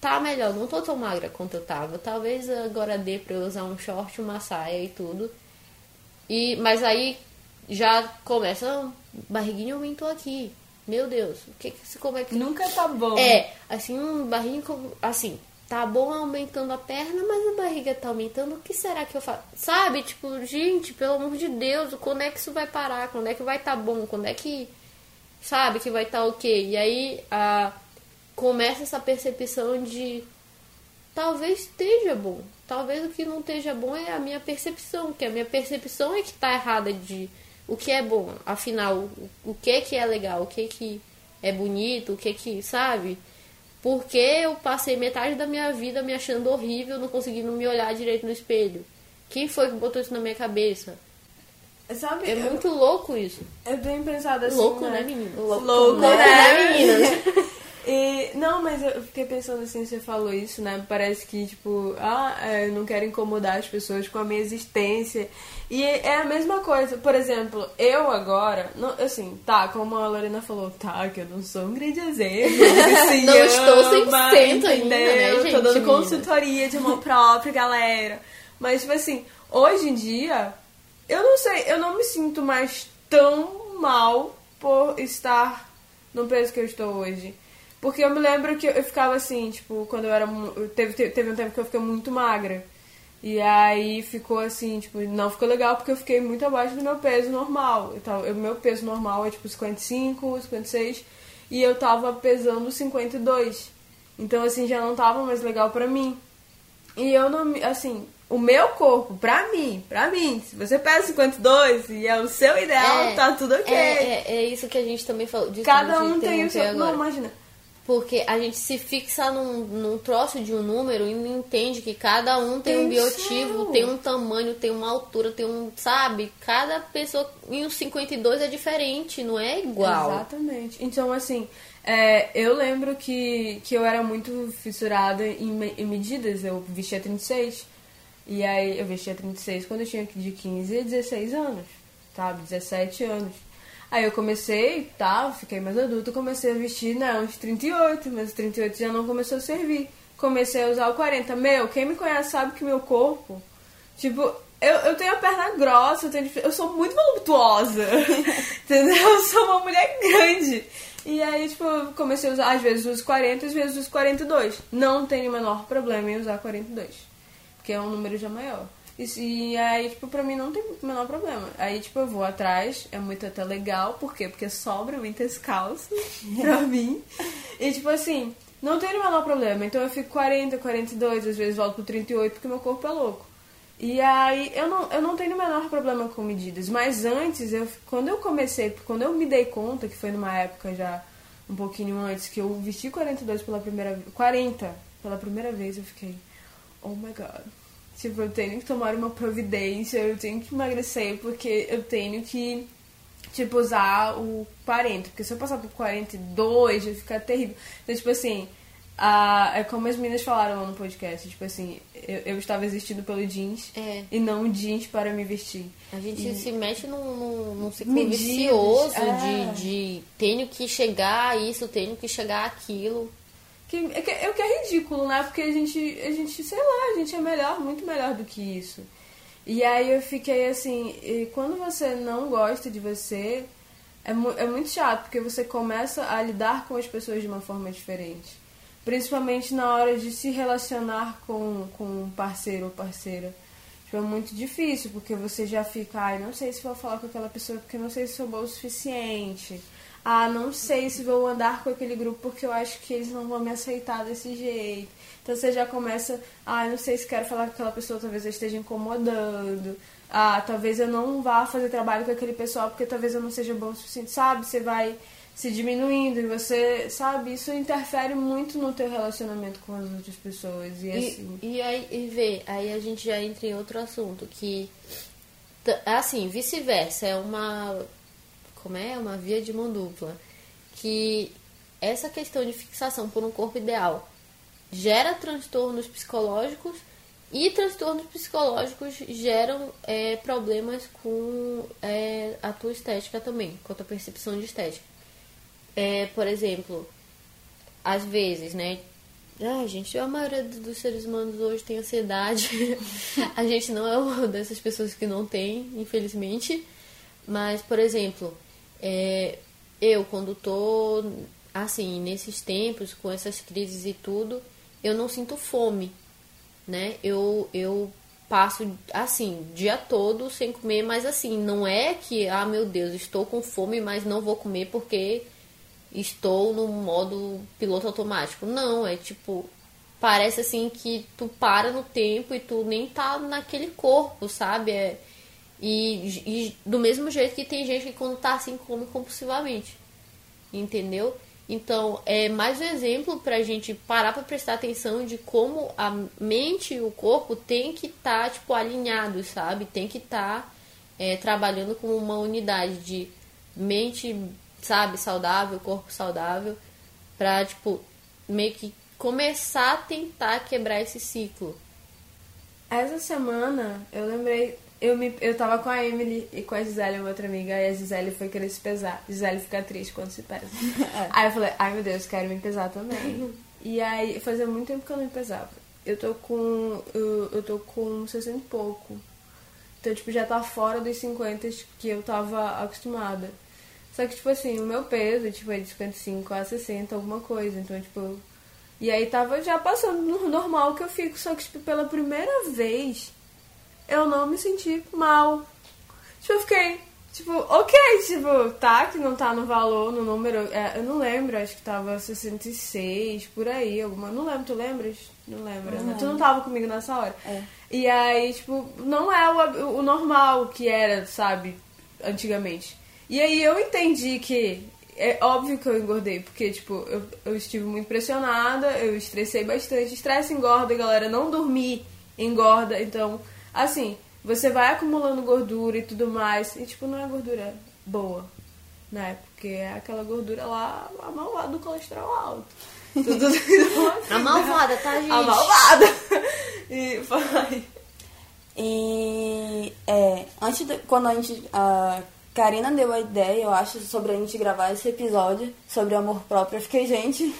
tá melhor, não tô tão magra quanto eu tava. Talvez agora dê pra eu usar um short, uma saia e tudo. E, mas aí já começa, ah, barriguinha aumentou aqui. Meu Deus, o que, que como é que. Nunca tá bom. É, assim, um barriguinho assim, tá bom aumentando a perna, mas a barriga tá aumentando, o que será que eu faço? Sabe? Tipo, gente, pelo amor de Deus, quando é que isso vai parar? Quando é que vai tá bom? Quando é que. Sabe que vai estar tá ok? E aí a, começa essa percepção de talvez esteja bom. Talvez o que não esteja bom é a minha percepção, que a minha percepção é que tá errada de o que é bom. Afinal, o, que que é legal, o que que é bonito, o que que, sabe? Porque eu passei metade da minha vida me achando horrível, não conseguindo me olhar direito no espelho. Quem foi que botou isso na minha cabeça? Sabe, é muito louco isso. Eu tenho pensado assim. Louco, né, né menina? Louco, louco né, né *laughs* meninas? E, não, mas eu fiquei pensando assim, você falou isso, né? Parece que, tipo, ah, é, eu não quero incomodar as pessoas com a minha existência. E é a mesma coisa. Por exemplo, eu agora, não, assim, tá, como a Lorena falou, tá, que eu não sou um grande exemplo. *laughs* Assim, não estou 100% ama, ainda, né, gente, tô dando consultoria de mão própria, galera. Mas, tipo assim, hoje em dia, eu não sei, eu não me sinto mais tão mal por estar no peso que eu estou hoje. Porque eu me lembro que eu ficava assim, tipo, quando eu era. Teve, teve um tempo que eu fiquei muito magra. E aí ficou assim, tipo, não ficou legal porque eu fiquei muito abaixo do meu peso normal. Então, o meu peso normal é tipo 55, 56. E eu tava pesando 52. Então, assim, já não tava mais legal pra mim. E eu não. Assim, o meu corpo, pra mim, pra mim, se você pesa 52 e é o seu ideal, É, tá tudo ok. É, é, é isso que a gente também falou. Cada um tem o seu. interromper Não, agora. imagina. Porque a gente se fixa num, num troço de um número e não entende que cada um tem, Tem um biotipo, tem um tamanho, tem uma altura, tem um. Sabe? Cada pessoa. E o 52 é diferente, não é igual. Exatamente. Então, assim, é, eu lembro que, que eu era muito fissurada em, em medidas. Eu vestia 36. E aí eu vestia 36 quando eu tinha de 15 a 16 anos, sabe? 17 anos. Aí eu comecei, tá, fiquei mais adulta, comecei a vestir, né, uns 38, mas os 38 já não começou a servir. Comecei a usar o 40. Meu, quem me conhece sabe que meu corpo, tipo, eu, eu tenho a perna grossa, eu, tenho, eu sou muito voluptuosa, *laughs* entendeu? Eu sou uma mulher grande. E aí, tipo, eu comecei a usar, às vezes uso 40, às vezes uso 42. Não tenho o menor problema em usar 42, porque é um número já maior. E, e aí, tipo, pra mim não tem o menor problema. Aí, tipo, eu vou atrás, é muito até legal, por quê? Porque sobra muitas calças *laughs* pra mim. E, tipo assim, não tem o menor problema. Então eu fico 40, 42, às vezes volto pro 38, porque meu corpo é louco. E aí, eu não, eu não tenho o menor problema com medidas. Mas antes, eu, quando eu comecei, quando eu me dei conta, que foi numa época já um pouquinho antes, que eu vesti 42 pela primeira vez, 40 pela primeira vez, eu fiquei, oh my god. Tipo, eu tenho que tomar uma providência, eu tenho que emagrecer, porque eu tenho que, tipo, usar o 40. Porque se eu passar por 42, vai ficar terrível. Então, tipo assim, a, é como as meninas falaram lá no podcast, tipo assim, eu, eu estava existindo pelo jeans É. e não jeans para me vestir. A gente E- se mexe num, num, num ciclo Medidas, vicioso é. de, de tenho que chegar a isso, tenho que chegar àquilo. Que, é, que, é o que é ridículo, né? Porque a gente, a gente, sei lá, a gente é melhor, muito melhor do que isso. E aí eu fiquei assim, quando você não gosta de você, é, mu- é muito chato, porque você começa a lidar com as pessoas de uma forma diferente. Principalmente na hora de se relacionar com, com um parceiro ou parceira. Tipo, é muito difícil, porque você já fica, ai, não sei se vou falar com aquela pessoa porque não sei se sou boa o suficiente. Ah, não sei se vou andar com aquele grupo porque eu acho que eles não vão me aceitar desse jeito. Então você já começa, ah, não sei se quero falar com aquela pessoa, talvez eu esteja incomodando. Ah, talvez eu não vá fazer trabalho com aquele pessoal porque talvez eu não seja bom o suficiente, sabe? Você vai se diminuindo e você, sabe, isso interfere muito no teu relacionamento com as outras pessoas. E, E, assim. e aí, e vê, aí a gente já entra em outro assunto, que t- assim, vice-versa, é uma como é? Uma via de mão dupla. Que essa questão de fixação por um corpo ideal gera transtornos psicológicos e transtornos psicológicos geram é, problemas com é, a tua estética também, com a tua percepção de estética. É, por exemplo, às vezes, né? Ah, gente, a maioria dos seres humanos hoje tem ansiedade. *laughs* a gente não é uma dessas pessoas que não tem, infelizmente. Mas, por exemplo, é, eu quando tô assim, nesses tempos, com essas crises e tudo, eu não sinto fome, né? Eu, eu passo, assim, dia todo sem comer, mas assim, não é que, ah, meu Deus, estou com fome, mas não vou comer porque estou no modo piloto automático. Não, é tipo, parece assim que tu para no tempo e tu nem tá naquele corpo, sabe? É, e, e do mesmo jeito que tem gente que quando tá assim come compulsivamente. Entendeu? Então, é mais um exemplo pra gente parar pra prestar atenção de como a mente e o corpo tem que estar, tá, tipo, alinhados, sabe? Tem que estar tá, é, trabalhando como uma unidade de mente, sabe, saudável, corpo saudável, pra, tipo, meio que começar a tentar quebrar esse ciclo. Essa semana eu lembrei, eu, me, eu tava com a Emily e com a Gisele, uma outra amiga, e a Gisele foi querer se pesar. Gisele fica triste quando se pesa. *laughs* Aí eu falei, ai meu Deus, quero me pesar também. e aí, fazia muito tempo que eu não me pesava. Eu tô com. Eu, eu tô com 60 e pouco. Então, tipo, já tá fora dos 50 que eu tava acostumada. Só que, tipo assim, o meu peso, tipo, é de 55 a 60, alguma coisa. Então, tipo. E aí tava já passando no normal que eu fico. Só que, tipo, pela primeira vez, eu não me senti mal. Tipo, eu fiquei, tipo, ok, tipo, tá, que não tá no valor, no número. É, eu não lembro, acho que tava 66, por aí, alguma. Não lembro, tu lembras? Não lembro, Não né? Tu não tava comigo nessa hora. É. E aí, tipo, não é o, o normal que era, sabe, antigamente. E aí eu entendi que é óbvio que eu engordei, porque, tipo, eu, eu estive muito pressionada, eu estressei bastante. Estresse engorda, galera. Não dormir engorda. Então, assim, você vai acumulando gordura e tudo mais. E, tipo, não é gordura boa, né? Porque é aquela gordura lá, a malvada do colesterol alto. Tudo, *laughs* A malvada, tá, gente? A malvada! E vai. E é, antes de, quando a gente. A Karina deu a ideia, eu acho, sobre a gente gravar esse episódio sobre amor próprio, eu fiquei, gente,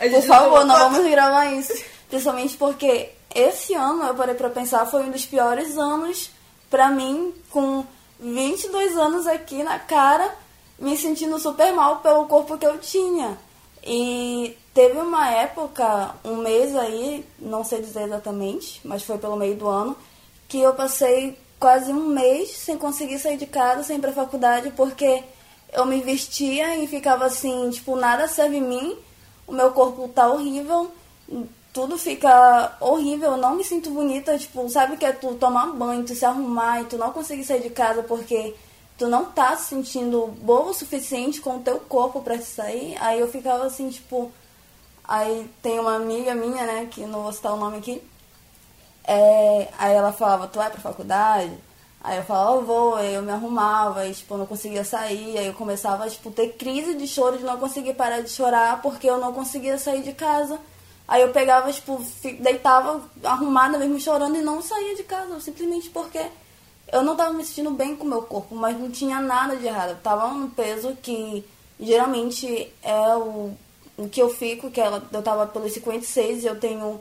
gente por favor, não não- vamos gravar isso. Principalmente porque esse ano, eu parei pra pensar, foi um dos piores anos pra mim, com 22 anos aqui na cara, me sentindo super mal pelo corpo que eu tinha. E teve uma época, um mês aí, não sei dizer exatamente, mas foi pelo meio do ano, que eu passei quase um mês sem conseguir sair de casa, sem ir pra faculdade, porque eu me vestia e ficava assim, tipo, nada serve em mim, o meu corpo tá horrível, tudo fica horrível, eu não me sinto bonita, tipo, sabe que é tu tomar banho, tu se arrumar e tu não conseguir sair de casa porque tu não tá se sentindo boa o suficiente com o teu corpo pra sair, aí eu ficava assim, tipo, aí tem uma amiga minha, né, que não vou citar o nome aqui, é, aí ela falava, tu vai pra faculdade? Aí eu falava, eu vou, aí eu me arrumava, e tipo, eu não conseguia sair, aí eu começava, tipo, ter crise de choro, de não conseguir parar de chorar, porque eu não conseguia sair de casa. Aí eu pegava, tipo, deitava arrumada mesmo chorando e não saía de casa, simplesmente porque eu não tava me sentindo bem com o meu corpo, mas não tinha nada de errado. Eu tava num peso que geralmente é o, o que eu fico, que ela, eu tava pelos 56 e eu tenho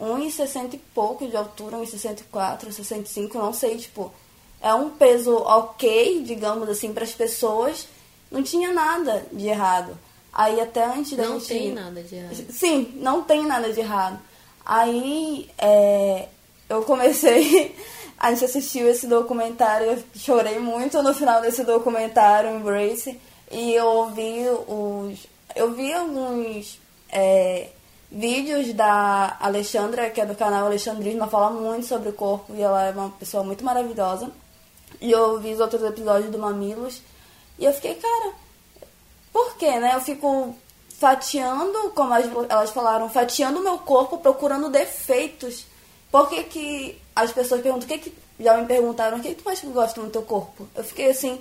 1,60 e pouco de altura, 1,64, 65, não sei, tipo, é um peso ok, digamos assim, para as pessoas. Não tinha nada de errado. Aí até antes da Não gente... tem nada de errado. Sim, não tem nada de errado. Aí é, eu comecei. *laughs* A gente assistiu esse documentário, eu chorei muito no final desse documentário, Embrace, e eu ouvi os. Eu vi alguns é, vídeos da Alexandra, que é do canal Alexandrismo, ela fala muito sobre o corpo e ela é uma pessoa muito maravilhosa. E eu ouvi os outros episódios do Mamilos e eu fiquei, cara, por quê, né? Eu fico fatiando, como elas, falaram, fatiando o meu corpo, procurando defeitos. Por que, que as pessoas perguntam, que, que já me perguntaram, o que, que tu mais gosta no teu corpo? Eu fiquei assim,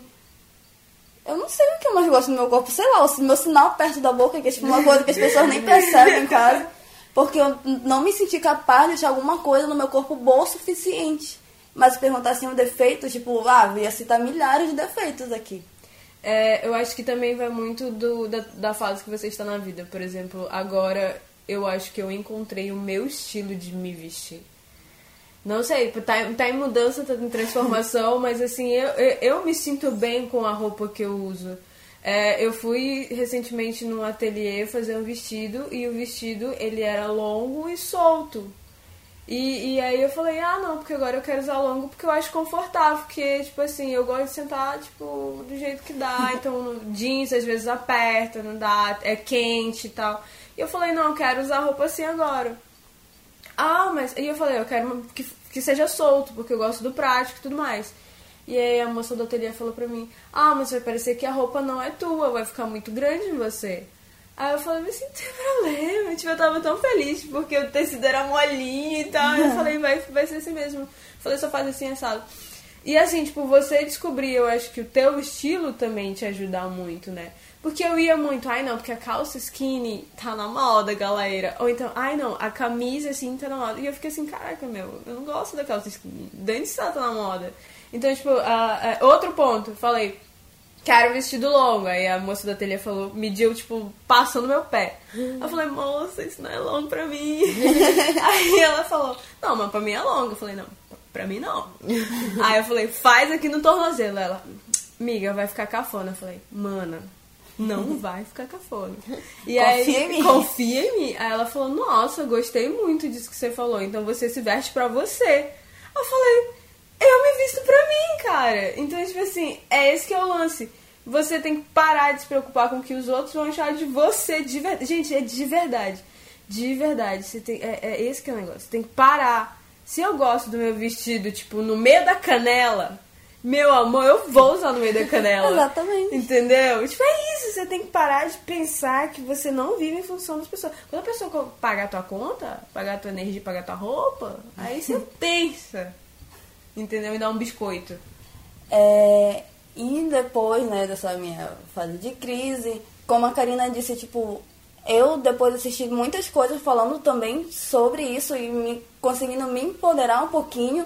eu não sei o que eu mais gosto no meu corpo, sei lá, o meu sinal perto da boca, que é tipo uma coisa que as pessoas nem percebem em casa, porque eu não me senti capaz de achar alguma coisa no meu corpo boa o suficiente. Mas se perguntar assim um defeito, tipo, ah, ia citar milhares de defeitos aqui. É, eu acho que também vai muito do, da, da fase que você está na vida. Por exemplo, agora eu acho que eu encontrei o meu estilo de me vestir. Não sei, tá, tá em mudança, tá em transformação, *laughs* mas assim, eu, eu, me sinto bem com a roupa que eu uso. É, eu fui recentemente num ateliê fazer um vestido e o vestido ele era longo e solto. E, e aí eu falei, ah não, porque agora eu quero usar longo porque eu acho confortável, porque, tipo assim, eu gosto de sentar, tipo, do jeito que dá, *laughs* então jeans às vezes aperta, não dá, é quente e tal. E eu falei, não, eu quero usar roupa assim agora. Ah, mas. E eu falei, eu quero que, que seja solto, porque eu gosto do prático e tudo mais. E aí a moça do ateliê falou pra mim, ah, mas vai parecer que a roupa não é tua, vai ficar muito grande em você. Aí eu falei, mas não tem problema. Tipo, eu tava tão feliz porque o tecido era molinho e tal. Uhum. Eu falei, vai, vai ser assim mesmo. Eu falei, só faz assim, assado. E assim, tipo, você descobrir, eu acho que o teu estilo também te ajuda muito, né? Porque eu ia muito, ai não, porque a calça skinny tá na moda, galera. Ou então, ai não, a camisa assim tá na moda. E eu fiquei assim, caraca, meu, eu não gosto da calça skinny. Dane tá na moda. Então, tipo, uh, uh, outro ponto, falei, quero vestido longo. Aí a moça da ateliê falou, mediu, tipo, passando meu pé. Eu falei, moça, isso não é longo pra mim. *laughs* Aí ela falou, não, mas pra mim é longo. Eu falei, não, pra mim não. Aí eu falei, faz aqui no tornozelo. Ela, amiga, vai ficar cafona. Eu falei, mana, não vai ficar cafona. E confia aí, em mim. confia em mim. Aí ela falou, nossa, gostei muito disso que você falou. Então você se veste pra você. Eu falei, eu me visto pra mim, cara. Então, tipo assim, é esse que é o lance. Você tem que parar de se preocupar com o que os outros vão achar de você de verdade. Gente, é de verdade. De verdade. Você tem, é, é esse que é o negócio. Você tem que parar. Se eu gosto do meu vestido, tipo, no meio da canela, meu amor, eu vou usar no meio da canela. *laughs* Exatamente. Entendeu? Tipo, é isso. Você tem que parar de pensar que você não vive em função das pessoas. Quando a pessoa pagar a tua conta, pagar a tua energia, pagar a tua roupa, aí você *laughs* pensa. Entendeu? E dá um biscoito. É, e depois, né, dessa minha fase de crise, como a Karina disse, tipo, eu depois assisti muitas coisas falando também sobre isso e me conseguindo me empoderar um pouquinho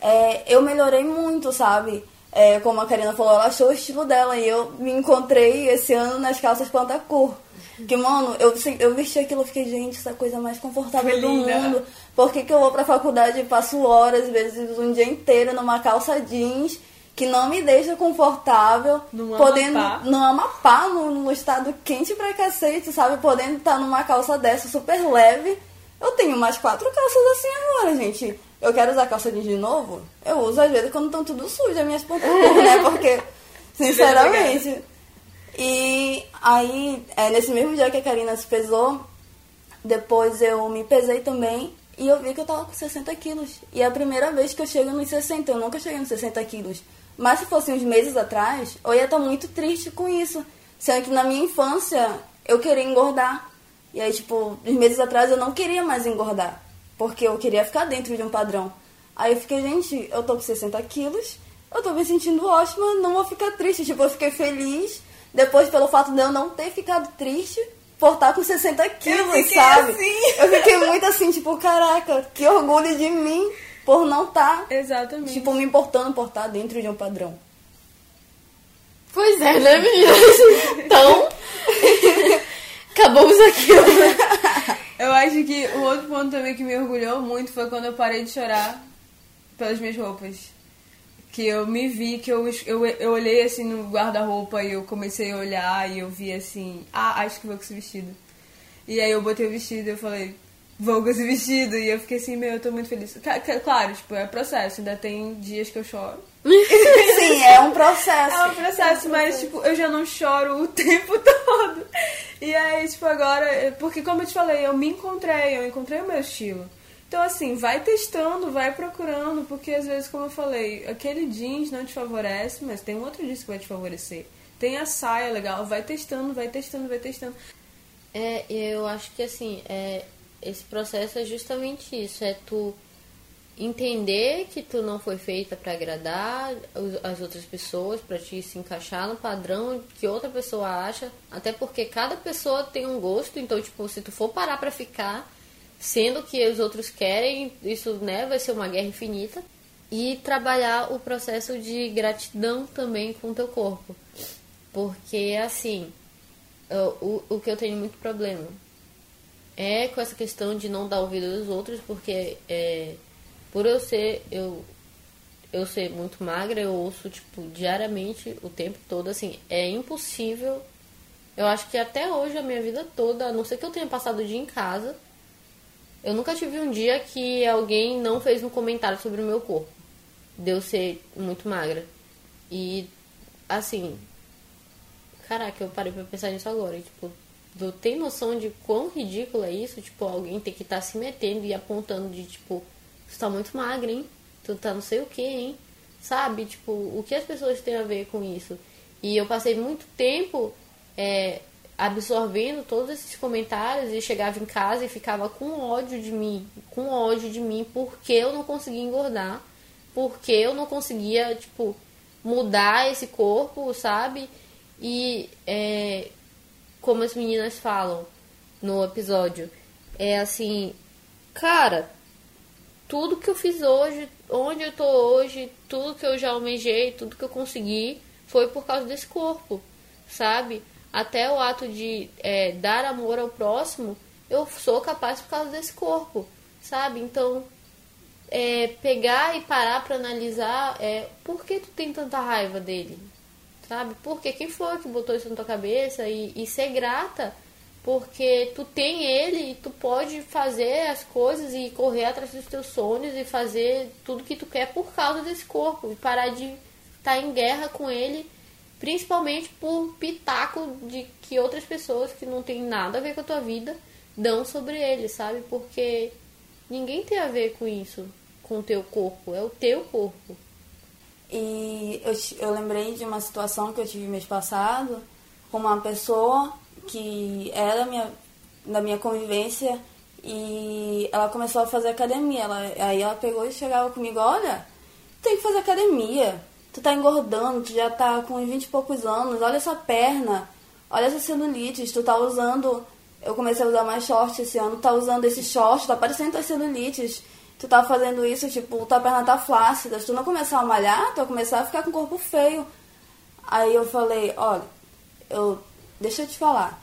é, eu melhorei muito, sabe? É, como a Karina falou, ela achou o estilo dela e eu me encontrei esse ano nas calças Pantacor. Que, mano, eu, eu vesti aquilo fiquei, gente, essa coisa mais confortável do mundo. Por que, que eu vou pra faculdade e passo horas, às vezes um dia inteiro, numa calça jeans que não me deixa confortável, no podendo Amapá. no Amapá, no, no estado quente pra cacete, sabe? Podendo estar numa calça dessa super leve. Eu tenho mais quatro calças assim agora, gente eu quero usar calça jeans de novo, eu uso às vezes quando estão tudo sujas as minhas panturrilhas, né? *laughs* Porque, sinceramente. E aí, é, nesse mesmo dia que a Karina se pesou, depois eu me pesei também e eu vi que eu tava com 60 quilos. E é a primeira vez que eu chego nos 60, eu nunca cheguei nos 60 quilos. Mas se fosse uns meses atrás, eu ia estar muito triste com isso. Sendo que na minha infância eu queria engordar. E aí, tipo, uns meses atrás eu não queria mais engordar porque eu queria ficar dentro de um padrão. Aí eu fiquei, gente, eu tô com 60 quilos, eu tô me sentindo ótima, não vou ficar triste. Tipo, eu fiquei feliz, depois pelo fato de eu não ter ficado triste por estar com 60 quilos, sabe? Assim. Eu fiquei muito assim, tipo, caraca, que orgulho de mim por não estar, tá, Exatamente. tipo, me importando por estar dentro de um padrão. Pois é, né, meninas? Então, acabamos aqui. Eu acho que o outro ponto também que me orgulhou muito foi quando eu parei de chorar pelas minhas roupas. Que eu me vi, que eu, eu, eu olhei assim no guarda-roupa e eu comecei a olhar e eu vi assim, ah, acho que vou com esse vestido. E aí eu botei o vestido e eu falei, vou com esse vestido. E eu fiquei assim, meu, eu tô muito feliz. Claro, tipo, é processo, ainda tem dias que eu choro. *laughs* Sim, é um processo. É um processo, mas, tipo, eu já não choro o *laughs* tempo todo. E aí, tipo, agora. Porque, como eu te falei, eu me encontrei, eu encontrei o meu estilo. Então, assim, vai testando, vai procurando, porque às vezes, como eu falei, aquele jeans não te favorece, mas tem um outro jeans que vai te favorecer. tem a saia legal, vai testando, vai testando, vai testando. É, eu acho que assim, é, esse processo é justamente isso, é tu entender que tu não foi feita para agradar as outras pessoas, para te se encaixar no padrão que outra pessoa acha, até porque cada pessoa tem um gosto, então tipo, se tu for parar para ficar sendo que os outros querem, isso, né, vai ser uma guerra infinita. E trabalhar o processo de gratidão também com o teu corpo. Porque assim, o, o que eu tenho muito problema é com essa questão de não dar ouvido aos outros, porque é, por eu ser eu eu ser muito magra, eu ouço tipo diariamente o tempo todo assim, é impossível. Eu acho que até hoje a minha vida toda, a não ser que eu tenha passado o dia em casa, eu nunca tive um dia que alguém não fez um comentário sobre o meu corpo. De eu ser muito magra. E assim, caraca, eu parei pra pensar nisso agora. E, tipo, tu tem noção de quão ridículo é isso? Tipo, alguém ter que estar tá se metendo e apontando de tipo, tu tá muito magra, hein? Tu tá não sei o que, hein? Sabe? Tipo, o que as pessoas têm a ver com isso? E eu passei muito tempo é, absorvendo todos esses comentários e chegava em casa e ficava com ódio de mim, com ódio de mim, porque eu não conseguia engordar, porque eu não conseguia, tipo, mudar esse corpo, sabe? E é, como as meninas falam no episódio, é assim, cara, tudo que eu fiz hoje, onde eu tô hoje, tudo que eu já almejei, tudo que eu consegui, foi por causa desse corpo, sabe? Até o ato de é, dar amor ao próximo, eu sou capaz por causa desse corpo, sabe? Então, é, pegar e parar para analisar é, por que tu tem tanta raiva dele, sabe? Porque quem foi que botou isso na tua cabeça e, e ser grata porque tu tem ele e tu pode fazer as coisas e correr atrás dos teus sonhos e fazer tudo que tu quer por causa desse corpo e parar de estar tá em guerra com ele, principalmente por pitaco de que outras pessoas que não tem nada a ver com a tua vida dão sobre ele, sabe? Porque ninguém tem a ver com isso, com o teu corpo, é o teu corpo. E eu, eu lembrei de uma situação que eu tive mês passado com uma pessoa que era minha, da minha convivência e ela começou a fazer academia. Ela, aí ela pegou e chegava comigo, olha, tem que fazer academia. Tu tá engordando, tu já tá com 20 e poucos anos, olha essa perna, olha essa celulite, tu tá usando. Eu comecei a usar mais short esse ano, tá usando esse short, tá parecendo as celulites. Tu tá fazendo isso, tipo, tua perna tá flácida. Se tu não começar a malhar, tu vai começar a ficar com o corpo feio. Aí eu falei, olha, eu deixa eu te falar.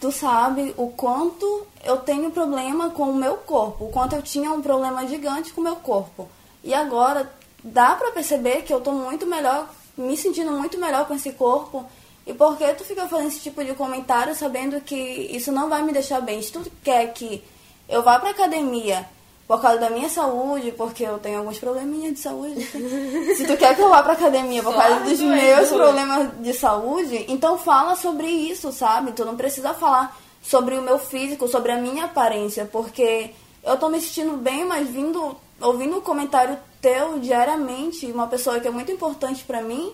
Tu sabe o quanto eu tenho problema com o meu corpo, o quanto eu tinha um problema gigante com o meu corpo. E agora dá pra perceber que eu tô muito melhor, me sentindo muito melhor com esse corpo. E por que tu fica fazendo esse tipo de comentário sabendo que isso não vai me deixar bem? Se tu quer que eu vá pra academia por causa da minha saúde, porque eu tenho alguns probleminhas de saúde. *laughs* Se tu quer que eu vá pra academia por causa dos meus problemas de saúde, então fala sobre isso, sabe? Tu não precisa falar sobre o meu físico, sobre a minha aparência, porque eu tô me sentindo bem, mas vindo, ouvindo o um comentário teu diariamente, uma pessoa que é muito importante para mim,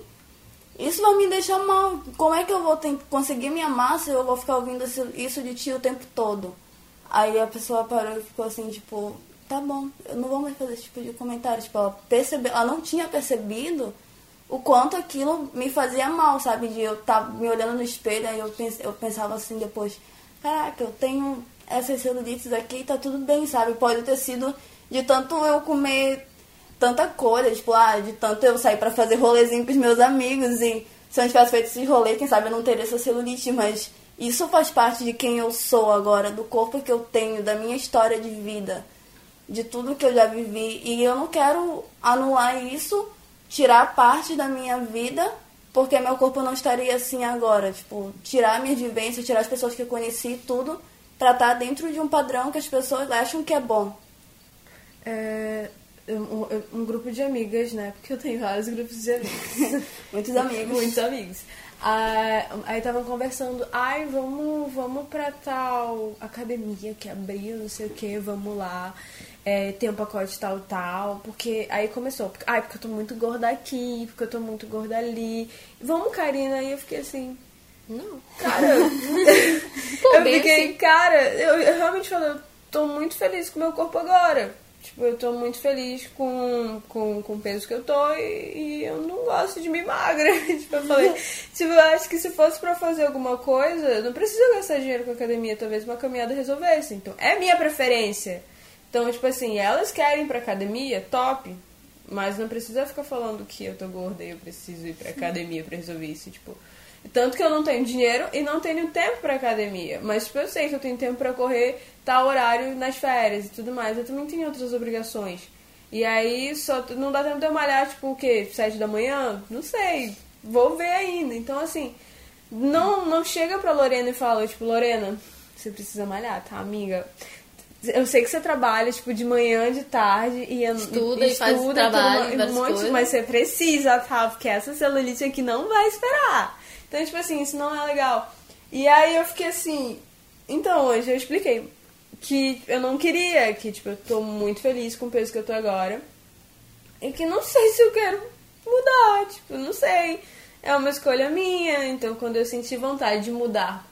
isso vai me deixar mal. Como é que eu vou ter, conseguir me amar se eu vou ficar ouvindo isso de ti o tempo todo? Aí a pessoa parou e ficou assim, tipo, tá bom, eu não vou mais fazer esse tipo de comentário. Tipo, ela, percebe, ela não tinha percebido o quanto aquilo me fazia mal, sabe? De eu estar tá me olhando no espelho, aí eu, pens, eu pensava assim depois, caraca, eu tenho essas celulites aqui, tá tudo bem, sabe? Pode ter sido de tanto eu comer tanta coisa, tipo, ah, de tanto eu sair para fazer rolezinho com os meus amigos e se eu não tivesse feito esse rolê, quem sabe eu não teria essa celulite, mas isso faz parte de quem eu sou agora, do corpo que eu tenho, da minha história de vida de tudo que eu já vivi e eu não quero anular isso, tirar parte da minha vida, porque meu corpo não estaria assim agora, tipo, tirar minha vivência, tirar as pessoas que eu conheci, tudo, pra estar dentro de um padrão que as pessoas acham que é bom. É, um, um, grupo de amigas, né? Porque eu tenho vários grupos de amigos. *laughs* Muitos amigos. Muitos amigos. Ah, aí estavam conversando, ai, vamos, vamos pra tal academia que abriu, não sei o que, vamos lá. É, tem um pacote tal, tal. Porque aí começou, porque, ai, porque eu tô muito gorda aqui, porque eu tô muito gorda ali. Vamos, Karina, aí eu fiquei assim. Não. Cara, *laughs* eu fiquei, assim. cara, eu, eu realmente falei, eu tô muito feliz com o meu corpo agora. Tipo, eu tô muito feliz com, com, com o peso que eu tô e, e eu não gosto de me magra. *laughs* tipo, eu falei, *laughs* tipo, eu acho que se fosse pra fazer alguma coisa, eu não preciso gastar dinheiro com academia, talvez uma caminhada resolvesse. Então, é minha preferência. Então, tipo assim, elas querem ir pra academia, top. Mas não precisa ficar falando que eu tô gorda e eu preciso ir pra academia pra resolver isso, tipo. Tanto que eu não tenho dinheiro e não tenho tempo pra academia. Mas, tipo, eu sei que eu tenho tempo pra correr tal horário nas férias e tudo mais. Eu também tenho outras obrigações. E aí, só não dá tempo de eu malhar, tipo, o quê? Sete da manhã? Não sei. Vou ver ainda. Então, assim, não, não chega pra Lorena e fala, tipo, Lorena, você precisa malhar, tá, amiga? Eu sei que você trabalha, tipo, de manhã, de tarde, e eu- Estuda e faz tudo trabalho, várias um monte, coisas. mas você precisa, tá? Porque essa celulite aqui não vai esperar. Então, tipo assim, isso não é legal. E aí eu fiquei assim. Então, hoje eu expliquei que eu não queria, que, tipo, eu tô muito feliz com o peso que eu tô agora. E que não sei se eu quero mudar, tipo, não sei. É uma escolha minha, então quando eu senti vontade de mudar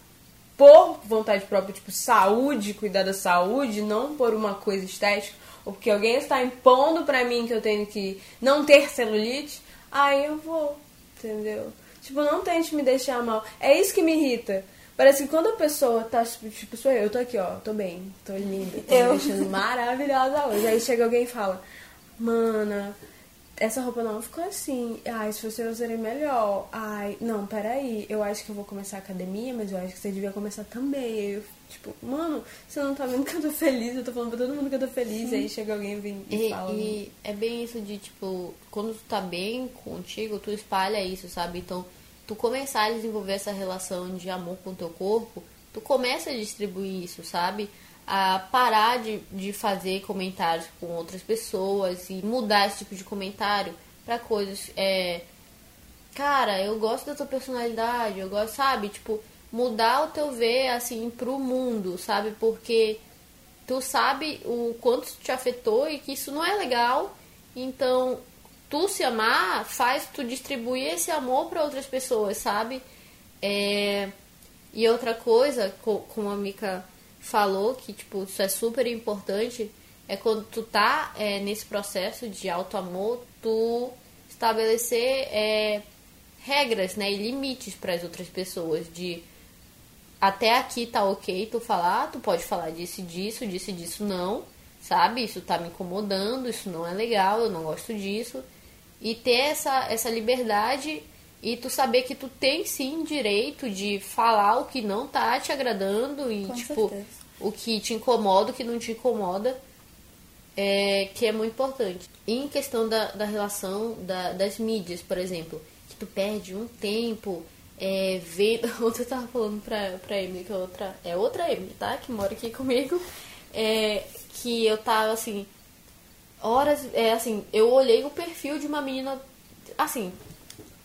por vontade própria, tipo, saúde, cuidar da saúde, não por uma coisa estética, ou porque alguém está impondo pra mim que eu tenho que não ter celulite, aí eu vou, entendeu? Tipo, não tente me deixar mal. É isso que me irrita. Parece que quando a pessoa tá, tipo, sou eu, eu tô aqui, ó, tô bem, tô linda, tô Eu. me maravilhosa hoje. Aí chega alguém e fala, mana, essa roupa não ficou assim. Ai, se fosse eu usaria melhor. Ai, não, peraí. Eu acho que eu vou começar a academia, mas eu acho que você devia começar também. Aí eu, tipo, mano, você não tá vendo que eu tô feliz? Eu tô falando pra todo mundo que eu tô feliz. Aí chega alguém e vem e, E, fala. e é bem isso de, tipo, quando tu tá bem contigo, tu espalha isso, sabe? Então, tu começar a desenvolver essa relação de amor com o teu corpo, tu começa a distribuir isso, sabe? A parar de, de fazer comentários com outras pessoas e mudar esse tipo de comentário pra coisas, é... Cara, eu gosto da tua personalidade, eu gosto, sabe? Tipo, mudar o teu ver, assim, pro mundo, sabe? Porque tu sabe o quanto te afetou e que isso não é legal. Então, tu se amar faz tu distribuir esse amor para outras pessoas, sabe? É... E outra coisa, co- como a Mika falou, que tipo, isso é super importante, é quando tu tá é, nesse processo de auto-amor, tu estabelecer é, regras né, e limites para as outras pessoas, de até aqui tá ok tu falar, tu pode falar disso disso, disso disso não, sabe? Isso tá me incomodando, isso não é legal, eu não gosto disso. E ter essa, essa liberdade e tu saber que tu tem sim direito de falar o que não tá te agradando e, Com tipo, certeza. o que te incomoda, o que não te incomoda, é, que é muito importante. E em questão da, da relação da- das mídias, por exemplo, que tu perde um tempo é, vendo. *laughs* Ontem eu tava falando pra, pra Emily, que é outra. É outra Emily, tá? Que mora aqui comigo. É, que eu tava assim. Horas. É assim, eu olhei o perfil de uma menina. Assim,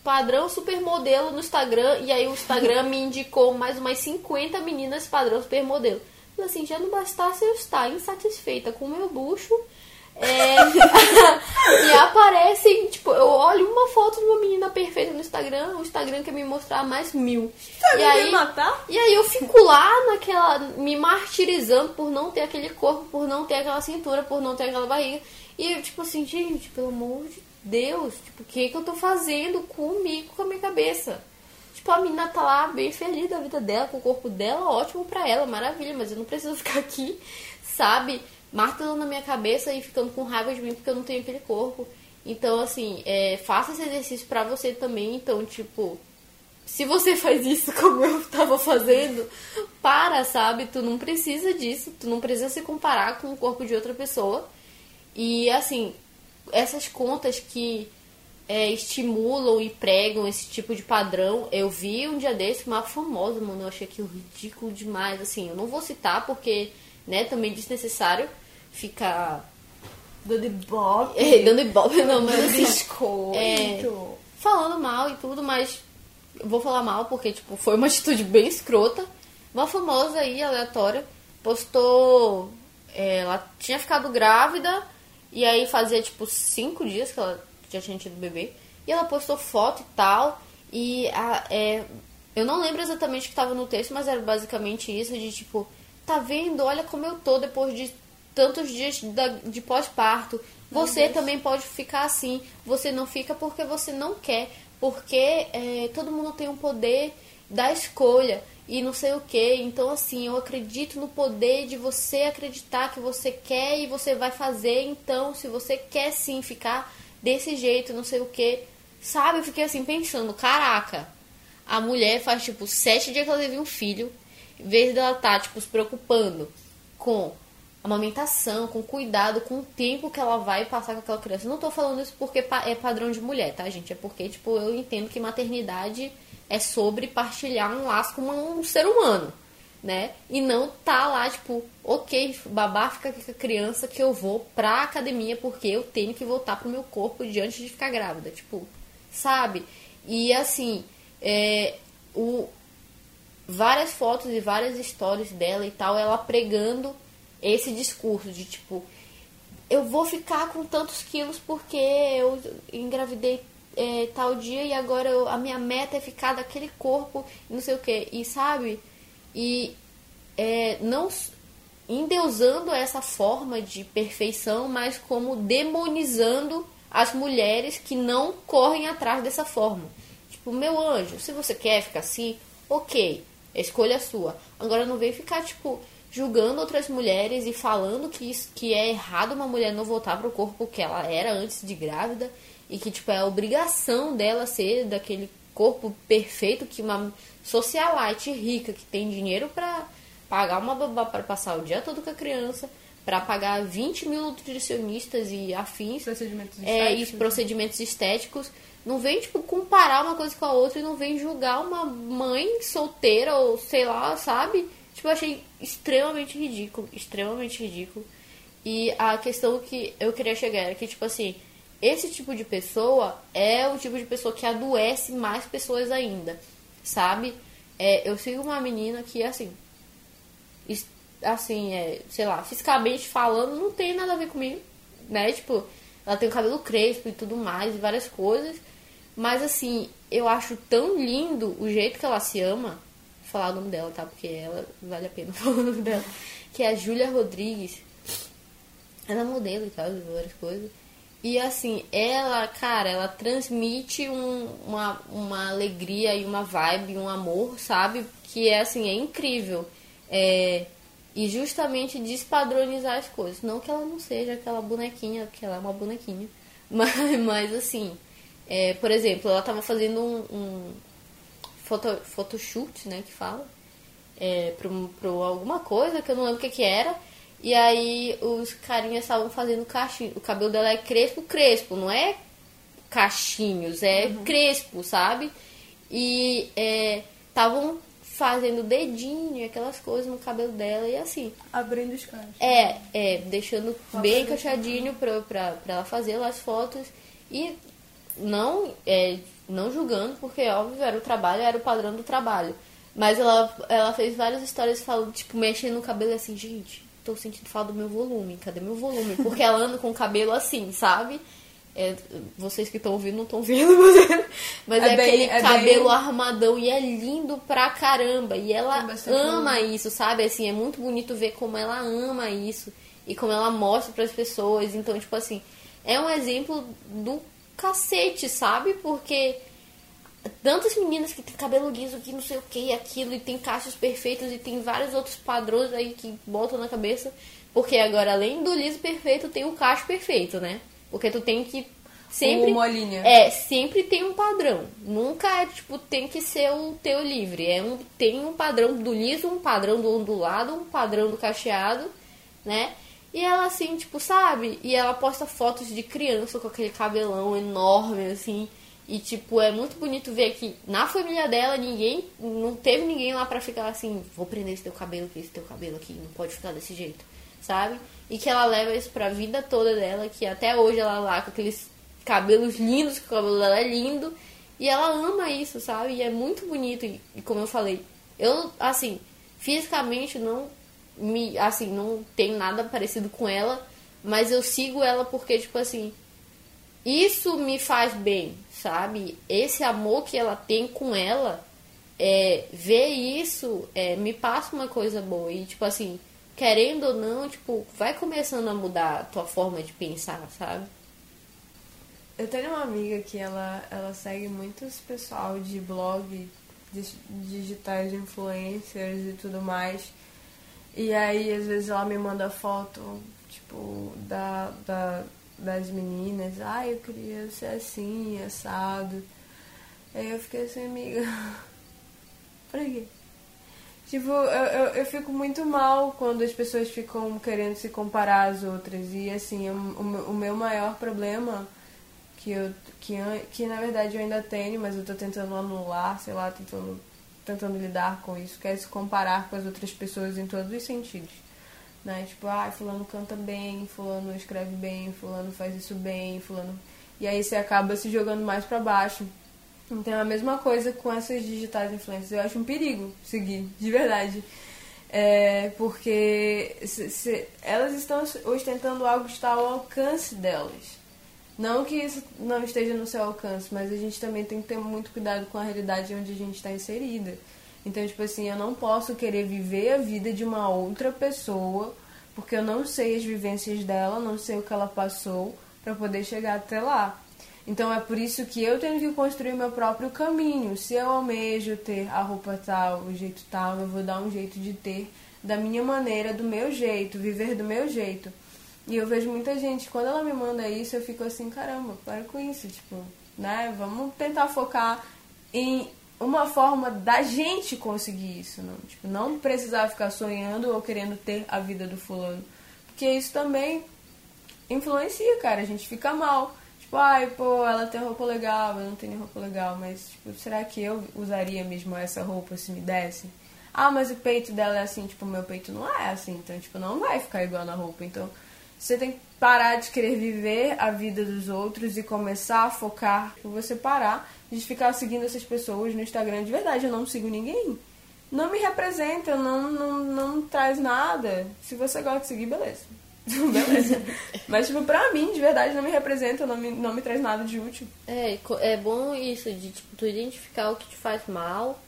padrão supermodelo no Instagram e aí o Instagram me indicou mais umas 50 meninas padrão supermodelo. Falei assim, já não bastasse eu estar insatisfeita com o meu bucho. é, *laughs* e aparecem, tipo, eu olho uma foto de uma menina perfeita no Instagram, o Instagram quer me mostrar mais mil. Tá e aí, matar? e aí eu fico lá naquela. me martirizando por não ter aquele corpo, por não ter aquela cintura, por não ter aquela barriga. E eu, tipo assim, gente, pelo amor de Deus, tipo, o que, que eu tô fazendo comigo, com a minha cabeça? Tipo, a menina tá lá bem feliz da vida dela, com o corpo dela, ótimo pra ela, maravilha, mas eu não preciso *laughs* ficar aqui, sabe? Martelando na minha cabeça e ficando com raiva de mim porque eu não tenho aquele corpo. Então, assim, é, faça esse exercício pra você também. Então, tipo, se você *laughs* faz isso como eu tava fazendo, para, sabe? Tu não precisa disso, tu não precisa se comparar com o corpo de outra pessoa. E assim, essas contas que é, estimulam e pregam esse tipo de padrão, eu vi um dia desse uma famosa, mano, eu achei aquilo ridículo demais. Assim, eu não vou citar porque, né, também desnecessário ficar Dando ibope. *laughs* é, dando ibope, não, mas assim, é, falando mal e tudo, mas vou falar mal porque, tipo, foi uma *laughs* atitude bem escrota. Uma famosa aí, aleatória, postou. é, ela tinha ficado grávida e aí fazia, tipo, cinco dias que ela já tinha tido bebê. E ela postou foto e tal. E a, é, eu não lembro exatamente o que estava no texto, mas era basicamente isso: de tipo, tá vendo? Olha como eu tô depois de tantos dias da- de pós-parto. Você também pode ficar assim. Você não fica porque você não quer. Porque é, todo mundo tem um poder da escolha e não sei o que. Então, assim, eu acredito no poder de você acreditar que você quer e você vai fazer. Então, se você quer sim ficar desse jeito, não sei o que. Sabe? Eu fiquei assim pensando: caraca, a mulher faz tipo sete dias que ela teve um filho. Em vez dela estar, tipo, se preocupando com amamentação, com cuidado, com o tempo que ela vai passar com aquela criança. Não tô falando isso porque é padrão de mulher, tá, gente? É porque, tipo, eu entendo que maternidade é sobre partilhar um laço com um ser humano, né? E não tá lá, tipo, ok, babá fica com a criança que eu vou pra academia porque eu tenho que voltar pro meu corpo diante de ficar grávida. Tipo, sabe? E assim, é, o, várias fotos e várias histórias dela e tal, ela pregando esse discurso de tipo, eu vou ficar com tantos quilos porque eu engravidei é, tal dia e agora eu- a minha meta é ficar daquele corpo não sei o que. E sabe? E é, não endeusando essa forma de perfeição, mas como demonizando as mulheres que não correm atrás dessa forma. Tipo, meu anjo, se você quer ficar assim, ok, escolha sua. Agora não vem ficar, tipo, julgando outras mulheres e falando que, isso, que é errado uma mulher não voltar pro corpo que ela era antes de grávida e que, tipo, é a obrigação dela ser daquele corpo perfeito que uma socialite rica que tem dinheiro pra pagar uma babá para passar o dia todo com a criança, pra pagar 20 mil nutricionistas e afins, Procedimentos é, e estéticos. procedimentos estéticos, não vem, tipo, comparar uma coisa com a outra e não vem julgar uma mãe solteira ou sei lá, sabe? Tipo, eu achei extremamente ridículo, extremamente ridículo. E a questão que eu queria chegar era que, tipo assim, esse tipo de pessoa é o tipo de pessoa que adoece mais pessoas ainda, sabe? É, eu sigo uma menina que, assim, assim, é, sei lá, fisicamente falando, não tem nada a ver comigo, né? Tipo, ela tem o cabelo crespo e tudo mais, e várias coisas. Mas, assim, eu acho tão lindo o jeito que ela se ama. Vou falar o nome dela, tá? Porque ela vale a pena *laughs* falar o nome dela. Que é a Júlia Rodrigues. Ela é modelo e tal, várias coisas. E assim, ela, cara, ela transmite um- uma, uma alegria e uma vibe, um amor, sabe? Que é assim, é incrível. É, e justamente despadronizar as coisas. Não que ela não seja aquela bonequinha, que ela é uma bonequinha. *laughs* Mas, mas assim, é, por exemplo, ela tava fazendo um, um foto, photoshoot, né, que fala, é, pro alguma coisa, que eu não lembro o que que era. E aí os carinhas estavam fazendo cachinho. O cabelo dela é crespo, crespo, não é cachinhos, é crespo, sabe? E estavam fazendo dedinho, aquelas coisas no cabelo dela e assim. Abrindo os cachos. É, é, deixando bem encaixadinho pra, pra, pra ela fazer lá as fotos. E não, é, não julgando, porque óbvio, era o trabalho, era o padrão do trabalho. Mas ela, ela fez várias histórias falando, tipo, mexendo no cabelo e assim, gente, tô sentindo falta do meu volume, cadê meu volume? Porque ela anda com o cabelo assim, sabe? É, vocês que estão ouvindo não estão vendo, mas, *laughs* mas é, É bem- aquele é bem- cabelo armadão e é lindo pra caramba. E ela ama isso, sabe? Assim, é muito bonito ver como ela ama isso e como ela mostra pras pessoas. Então, tipo assim, é um exemplo do cacete, sabe? Porque tantas meninas que tem cabelo liso, que não sei o que, aquilo, e tem cachos perfeitos, e tem vários outros padrões aí que botam na cabeça. Porque agora, além do liso perfeito, tem o cacho perfeito, né? Porque tu tem que sempre. O molinha. É, sempre tem um padrão. Nunca é, tipo, tem que ser o teu livre. É um, tem um padrão do liso, um padrão do ondulado, um padrão do cacheado, né? E ela, assim, tipo, sabe? E ela posta fotos de criança com aquele cabelão enorme, assim. E, tipo, é muito bonito ver que na família dela ninguém, não teve ninguém lá pra ficar assim, vou prender esse teu cabelo aqui, esse teu cabelo aqui, não pode ficar desse jeito, sabe? E que ela leva isso pra vida toda dela, que até hoje ela lá com aqueles cabelos lindos, que o cabelo dela é lindo, E ela ama isso, sabe? E é muito bonito. E, e como eu falei, eu, assim, fisicamente não me. Assim, não tem nada parecido com ela. Mas eu sigo ela porque, tipo assim. Isso me faz bem, sabe? Esse amor que ela tem com ela. É, ver isso é, me passa uma coisa boa. E, tipo assim, querendo ou não, tipo, vai começando a mudar a tua forma de pensar, sabe? Eu tenho uma amiga que ela, ela segue muitos pessoal de blog, de, digitais influencers e tudo mais. E aí, às vezes, ela me manda foto, tipo, da, da, das meninas. Ah, eu queria ser assim, assado. Aí eu fiquei assim, amiga. *laughs* pra quê? Tipo, eu, eu, eu, fico muito mal quando as pessoas ficam querendo se comparar às outras. E, assim, o, o meu maior problema que eu que, que na verdade eu ainda tenho, mas eu tô tentando anular, sei lá, tentando tentando lidar com isso, que é se comparar com as outras pessoas em todos os sentidos. Né? Tipo, ah, fulano canta bem, fulano escreve bem, fulano faz isso bem, fulano. E aí você acaba se jogando mais para baixo. Então é a mesma coisa com essas digitais influências. Eu acho um perigo seguir, de verdade. É, porque se, se, elas estão ostentando algo que está ao alcance delas. Não que isso não esteja no seu alcance, mas a gente também tem que ter muito cuidado com a realidade onde a gente está inserida. Então, tipo assim, eu não posso querer viver a vida de uma outra pessoa, porque eu não sei as vivências dela, não sei o que ela passou para poder chegar até lá. Então é por isso que eu tenho que construir meu próprio caminho. Se eu almejo ter a roupa tal, o jeito tal, eu vou dar um jeito de ter da minha maneira, do meu jeito, viver do meu jeito. E eu vejo muita gente, quando ela me manda isso, eu fico assim, caramba, para com isso, tipo, né? Vamos tentar focar em uma forma da gente conseguir isso, não, tipo, não precisar ficar sonhando ou querendo ter a vida do fulano. Porque isso também influencia, cara, a gente fica mal. Tipo, ai, pô, ela tem roupa legal, eu não tenho roupa legal, mas tipo, será que eu usaria mesmo essa roupa se me desse? Ah, mas o peito dela é assim, tipo, meu peito não é assim, então, tipo, não vai ficar igual na roupa, então você tem que parar de querer viver a vida dos outros e começar a focar. Você parar de ficar seguindo essas pessoas no Instagram. De verdade, eu não sigo ninguém. Não me representa, não, não, não traz nada. Se você gosta de seguir, beleza. *laughs* beleza. Mas, tipo, pra mim, de verdade, não me representa, não me, não me traz nada de útil. É, é bom isso, de tipo, tu identificar o que te faz mal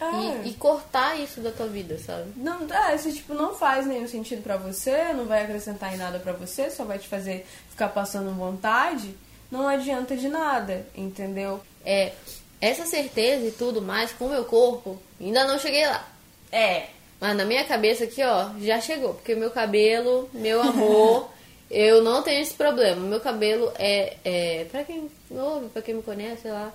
é. E, e, cortar isso da tua vida, sabe? Não, é, se tipo, não faz nenhum sentido para você, não vai acrescentar em nada para você, só vai te fazer ficar passando vontade, não adianta de nada, entendeu? É, essa certeza e tudo mais com o meu corpo, ainda não cheguei lá. É. Mas na minha cabeça aqui, ó, já chegou. Porque meu cabelo, meu amor, *laughs* eu não tenho esse problema. Meu cabelo é, é pra quem ouve, pra quem me conhece, sei lá,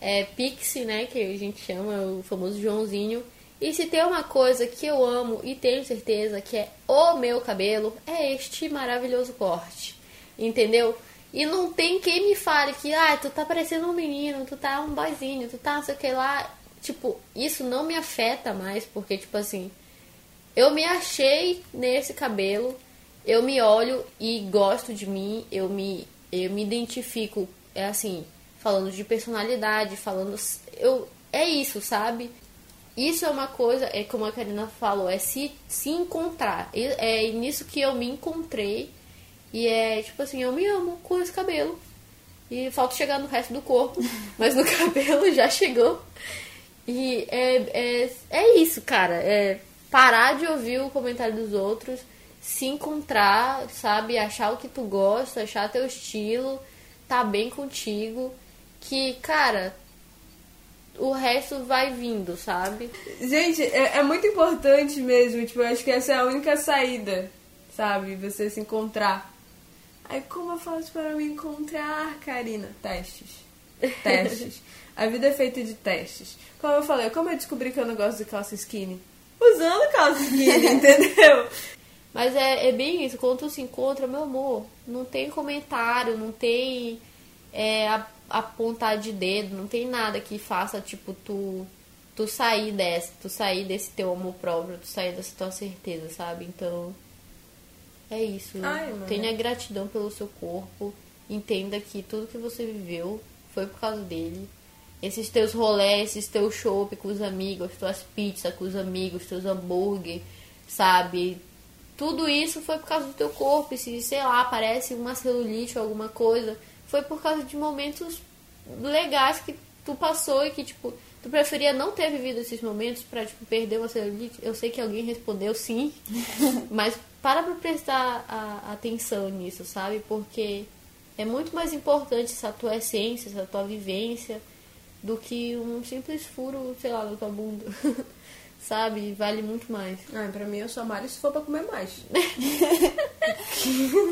é, Pixie, né, que a gente chama, o famoso Joãozinho. E se tem uma coisa que eu amo e tenho certeza que é o meu cabelo, é este maravilhoso corte. Entendeu? E não tem quem me fale que, ah, tu tá parecendo um menino, tu tá um boyzinho, tu tá não sei o que lá. Tipo, isso não me afeta mais, porque, tipo assim, eu me achei nesse cabelo, eu me olho e gosto de mim, eu me, eu me identifico, é assim, falando de personalidade, falando. Eu, é isso, sabe? Isso é uma coisa, é como a Karina falou, é se, se encontrar. É nisso que eu me encontrei. E é tipo assim, eu me amo com esse cabelo. E falta chegar no resto do corpo, *laughs* mas no cabelo já chegou. E é, é, é isso, cara. É parar de ouvir o comentário dos outros, se encontrar, sabe? Achar o que tu gosta, achar teu estilo, tá bem contigo que, cara, o resto vai vindo, sabe? Gente, é, é, muito importante mesmo. Tipo, eu acho que essa é a única saída, sabe? Você se encontrar. Aí, como eu faço para me encontrar, Karina? Testes. *laughs* Testes. a vida é feita de testes. Como eu falei, como eu descobri que eu não gosto de calça skinny? Usando calça skinny, *laughs* entendeu? Mas é, é bem isso. Quando tu se encontra, meu amor, não tem comentário, não tem é, a apontar de dedo, não tem nada que faça, tipo, tu, tu sair dessa, tu sair desse teu amor próprio, tu sair dessa tua certeza, sabe? Então, é isso. Ai, Tenha gratidão pelo seu corpo, entenda que tudo que você viveu foi por causa dele. esses teus rolês, esses teus shows com os amigos, tuas pizzas com os amigos, teus hambúrguer, sabe? Tudo isso foi por causa do teu corpo. E se, sei lá, aparece uma celulite ou alguma coisa, foi por causa de momentos legais que tu passou e que, tipo, tu preferia não ter vivido esses momentos pra, tipo, perder uma celulite? Eu sei que alguém respondeu sim, *laughs* mas para pra prestar a, atenção nisso, sabe? Porque é muito mais importante essa tua essência, essa tua vivência, do que um simples furo, sei lá, na tua bunda. *laughs* sabe? Vale muito mais. Ah, pra mim eu sou malho se for pra comer mais. *laughs*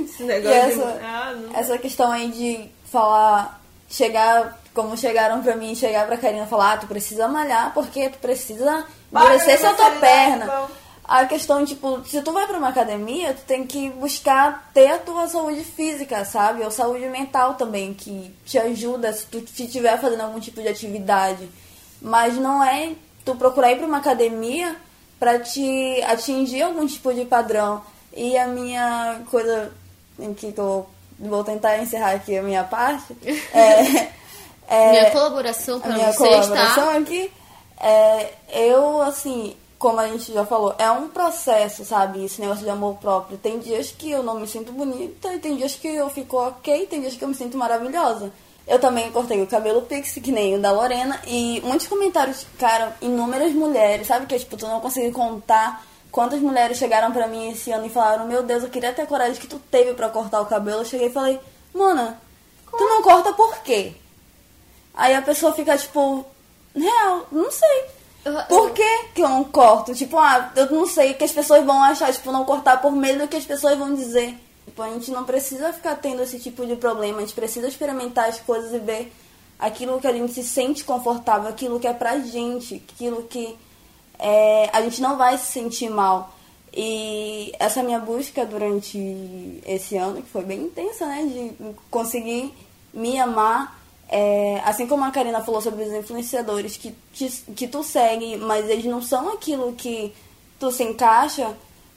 Esse negócio essa, de... Ah, não. essa questão aí de falar, chegar, como chegaram pra mim, chegar pra Karina e falar, ah, tu precisa malhar porque tu precisa Para endurecer essa tua perna. então. A questão, tipo, se tu vai pra uma academia, tu tem que buscar ter a tua saúde física, sabe? Ou saúde mental também, que te ajuda se tu estiver fazendo algum tipo de atividade. Mas não é tu procurar ir pra uma academia pra te atingir algum tipo de padrão. E a minha coisa em que eu vou tentar encerrar aqui a minha parte *laughs* é, é minha colaboração a pra minha você colaboração aqui é eu assim como a gente já falou é um processo sabe esse negócio de amor próprio tem dias que eu não me sinto bonita e tem dias que eu fico ok tem dias que eu me sinto maravilhosa eu também cortei o cabelo pixie, que nem o da Lorena, e muitos comentários, cara, inúmeras mulheres, sabe que tipo, tu não consegui contar quantas mulheres chegaram pra mim esse ano e falaram, meu Deus, eu queria ter a coragem que tu teve pra cortar o cabelo. Eu cheguei e falei, Mona, tu não corta por quê? Aí a pessoa fica tipo, real, não sei. Por que, que eu não corto? Tipo, ah, eu não sei o que as pessoas vão achar, tipo, não cortar por medo do que as pessoas vão dizer. Tipo, a gente não precisa ficar tendo esse tipo de problema, a gente precisa experimentar as coisas e ver aquilo que a gente se sente confortável, aquilo que é pra gente, aquilo que é, a gente não vai se sentir mal. E essa minha busca durante esse ano, que foi bem intensa, né? De conseguir me amar. É, assim como a Karina falou sobre os influenciadores que, te- que tu segue, mas eles não são aquilo que tu se encaixa.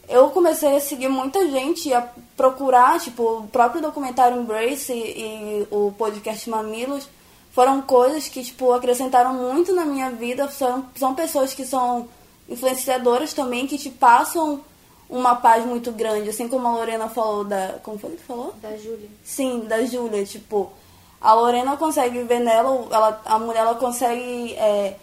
Eu comecei a seguir muita gente, a procurar, tipo, o próprio documentário Embrace e, e o podcast Mamilos foram coisas que, tipo, acrescentaram muito na minha vida. São, são pessoas que são influenciadoras também, que te passam uma paz muito grande. Assim como a Lorena falou da... Como foi que falou? Da Júlia. Sim, da Júlia, tipo, a Lorena consegue ver nela, ela, a mulher ela consegue é,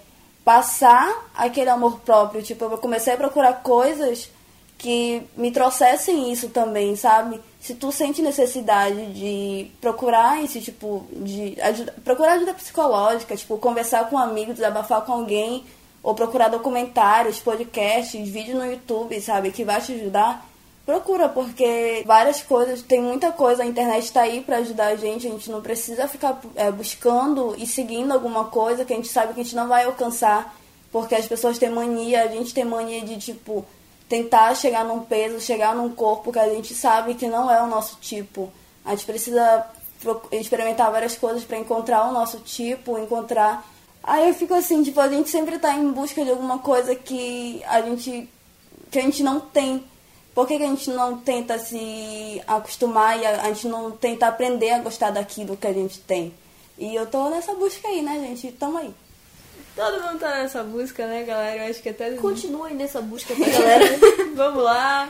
passar aquele amor próprio. Tipo, eu comecei a procurar coisas que me trouxessem isso também, sabe? Se tu sente necessidade de procurar esse tipo de ajuda, procurar ajuda psicológica, tipo, conversar com um amigo, desabafar com alguém, ou procurar documentários, podcasts, vídeos no YouTube, sabe, que vai te ajudar, Procura, porque várias coisas, tem muita coisa, a internet está aí para ajudar a gente, a gente não precisa ficar é, buscando e seguindo alguma coisa que a gente sabe que a gente não vai alcançar, porque as pessoas têm mania, a gente tem mania de, tipo, tentar chegar num peso, chegar num corpo que a gente sabe que não é o nosso tipo. A gente precisa experimentar várias coisas para encontrar o nosso tipo, encontrar. Aí eu fico assim, tipo, a gente sempre tá em busca de alguma coisa que a gente que a gente não tem. Por que, que a gente não tenta se acostumar e a, a gente não tenta aprender a gostar daquilo que a gente tem? E eu tô nessa busca aí, né, gente? Tamo aí. Todo mundo tá nessa busca, né, galera? Eu acho que até... Continua aí nessa busca pra *laughs* galera. Vamos lá.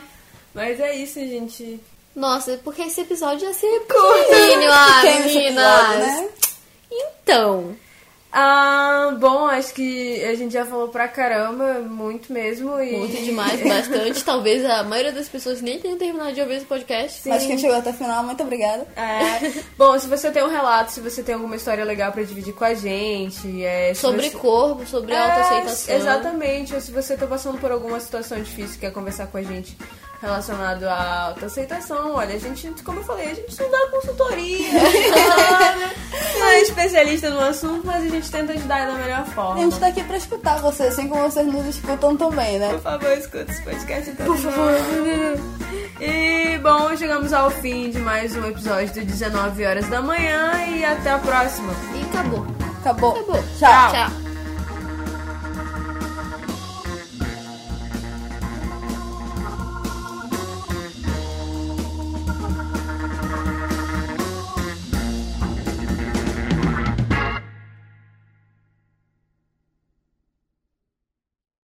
Mas é isso, gente. Nossa, porque esse episódio ia ser curtinho, ah, episódio, meninas. né? Então, Ah, bom, acho que a gente já falou pra caramba, muito mesmo. E... muito demais, bastante. *laughs* Talvez a maioria das pessoas nem tenha terminado de ouvir esse podcast. Mas quem chegou até o final, muito obrigada. É. Bom, se você tem um relato, se você tem alguma história legal pra dividir com a gente, é, Sobre você... corpo, sobre É, autoaceitação. Exatamente, ou se você tá passando por alguma situação difícil e quer conversar com a gente relacionado à autoaceitação, olha, a gente, como eu falei, a gente não dá consultoria, *laughs* não, é especialista no assunto, mas a gente tenta ajudar da melhor A forma. gente tá aqui pra escutar vocês, assim como vocês nos escutam também, né? Por favor, escuta esse podcast até Por favor. E, bom, chegamos ao fim de mais um episódio do 19 horas da manhã e até a próxima. E acabou. Acabou. Acabou. Tchau. Tchau.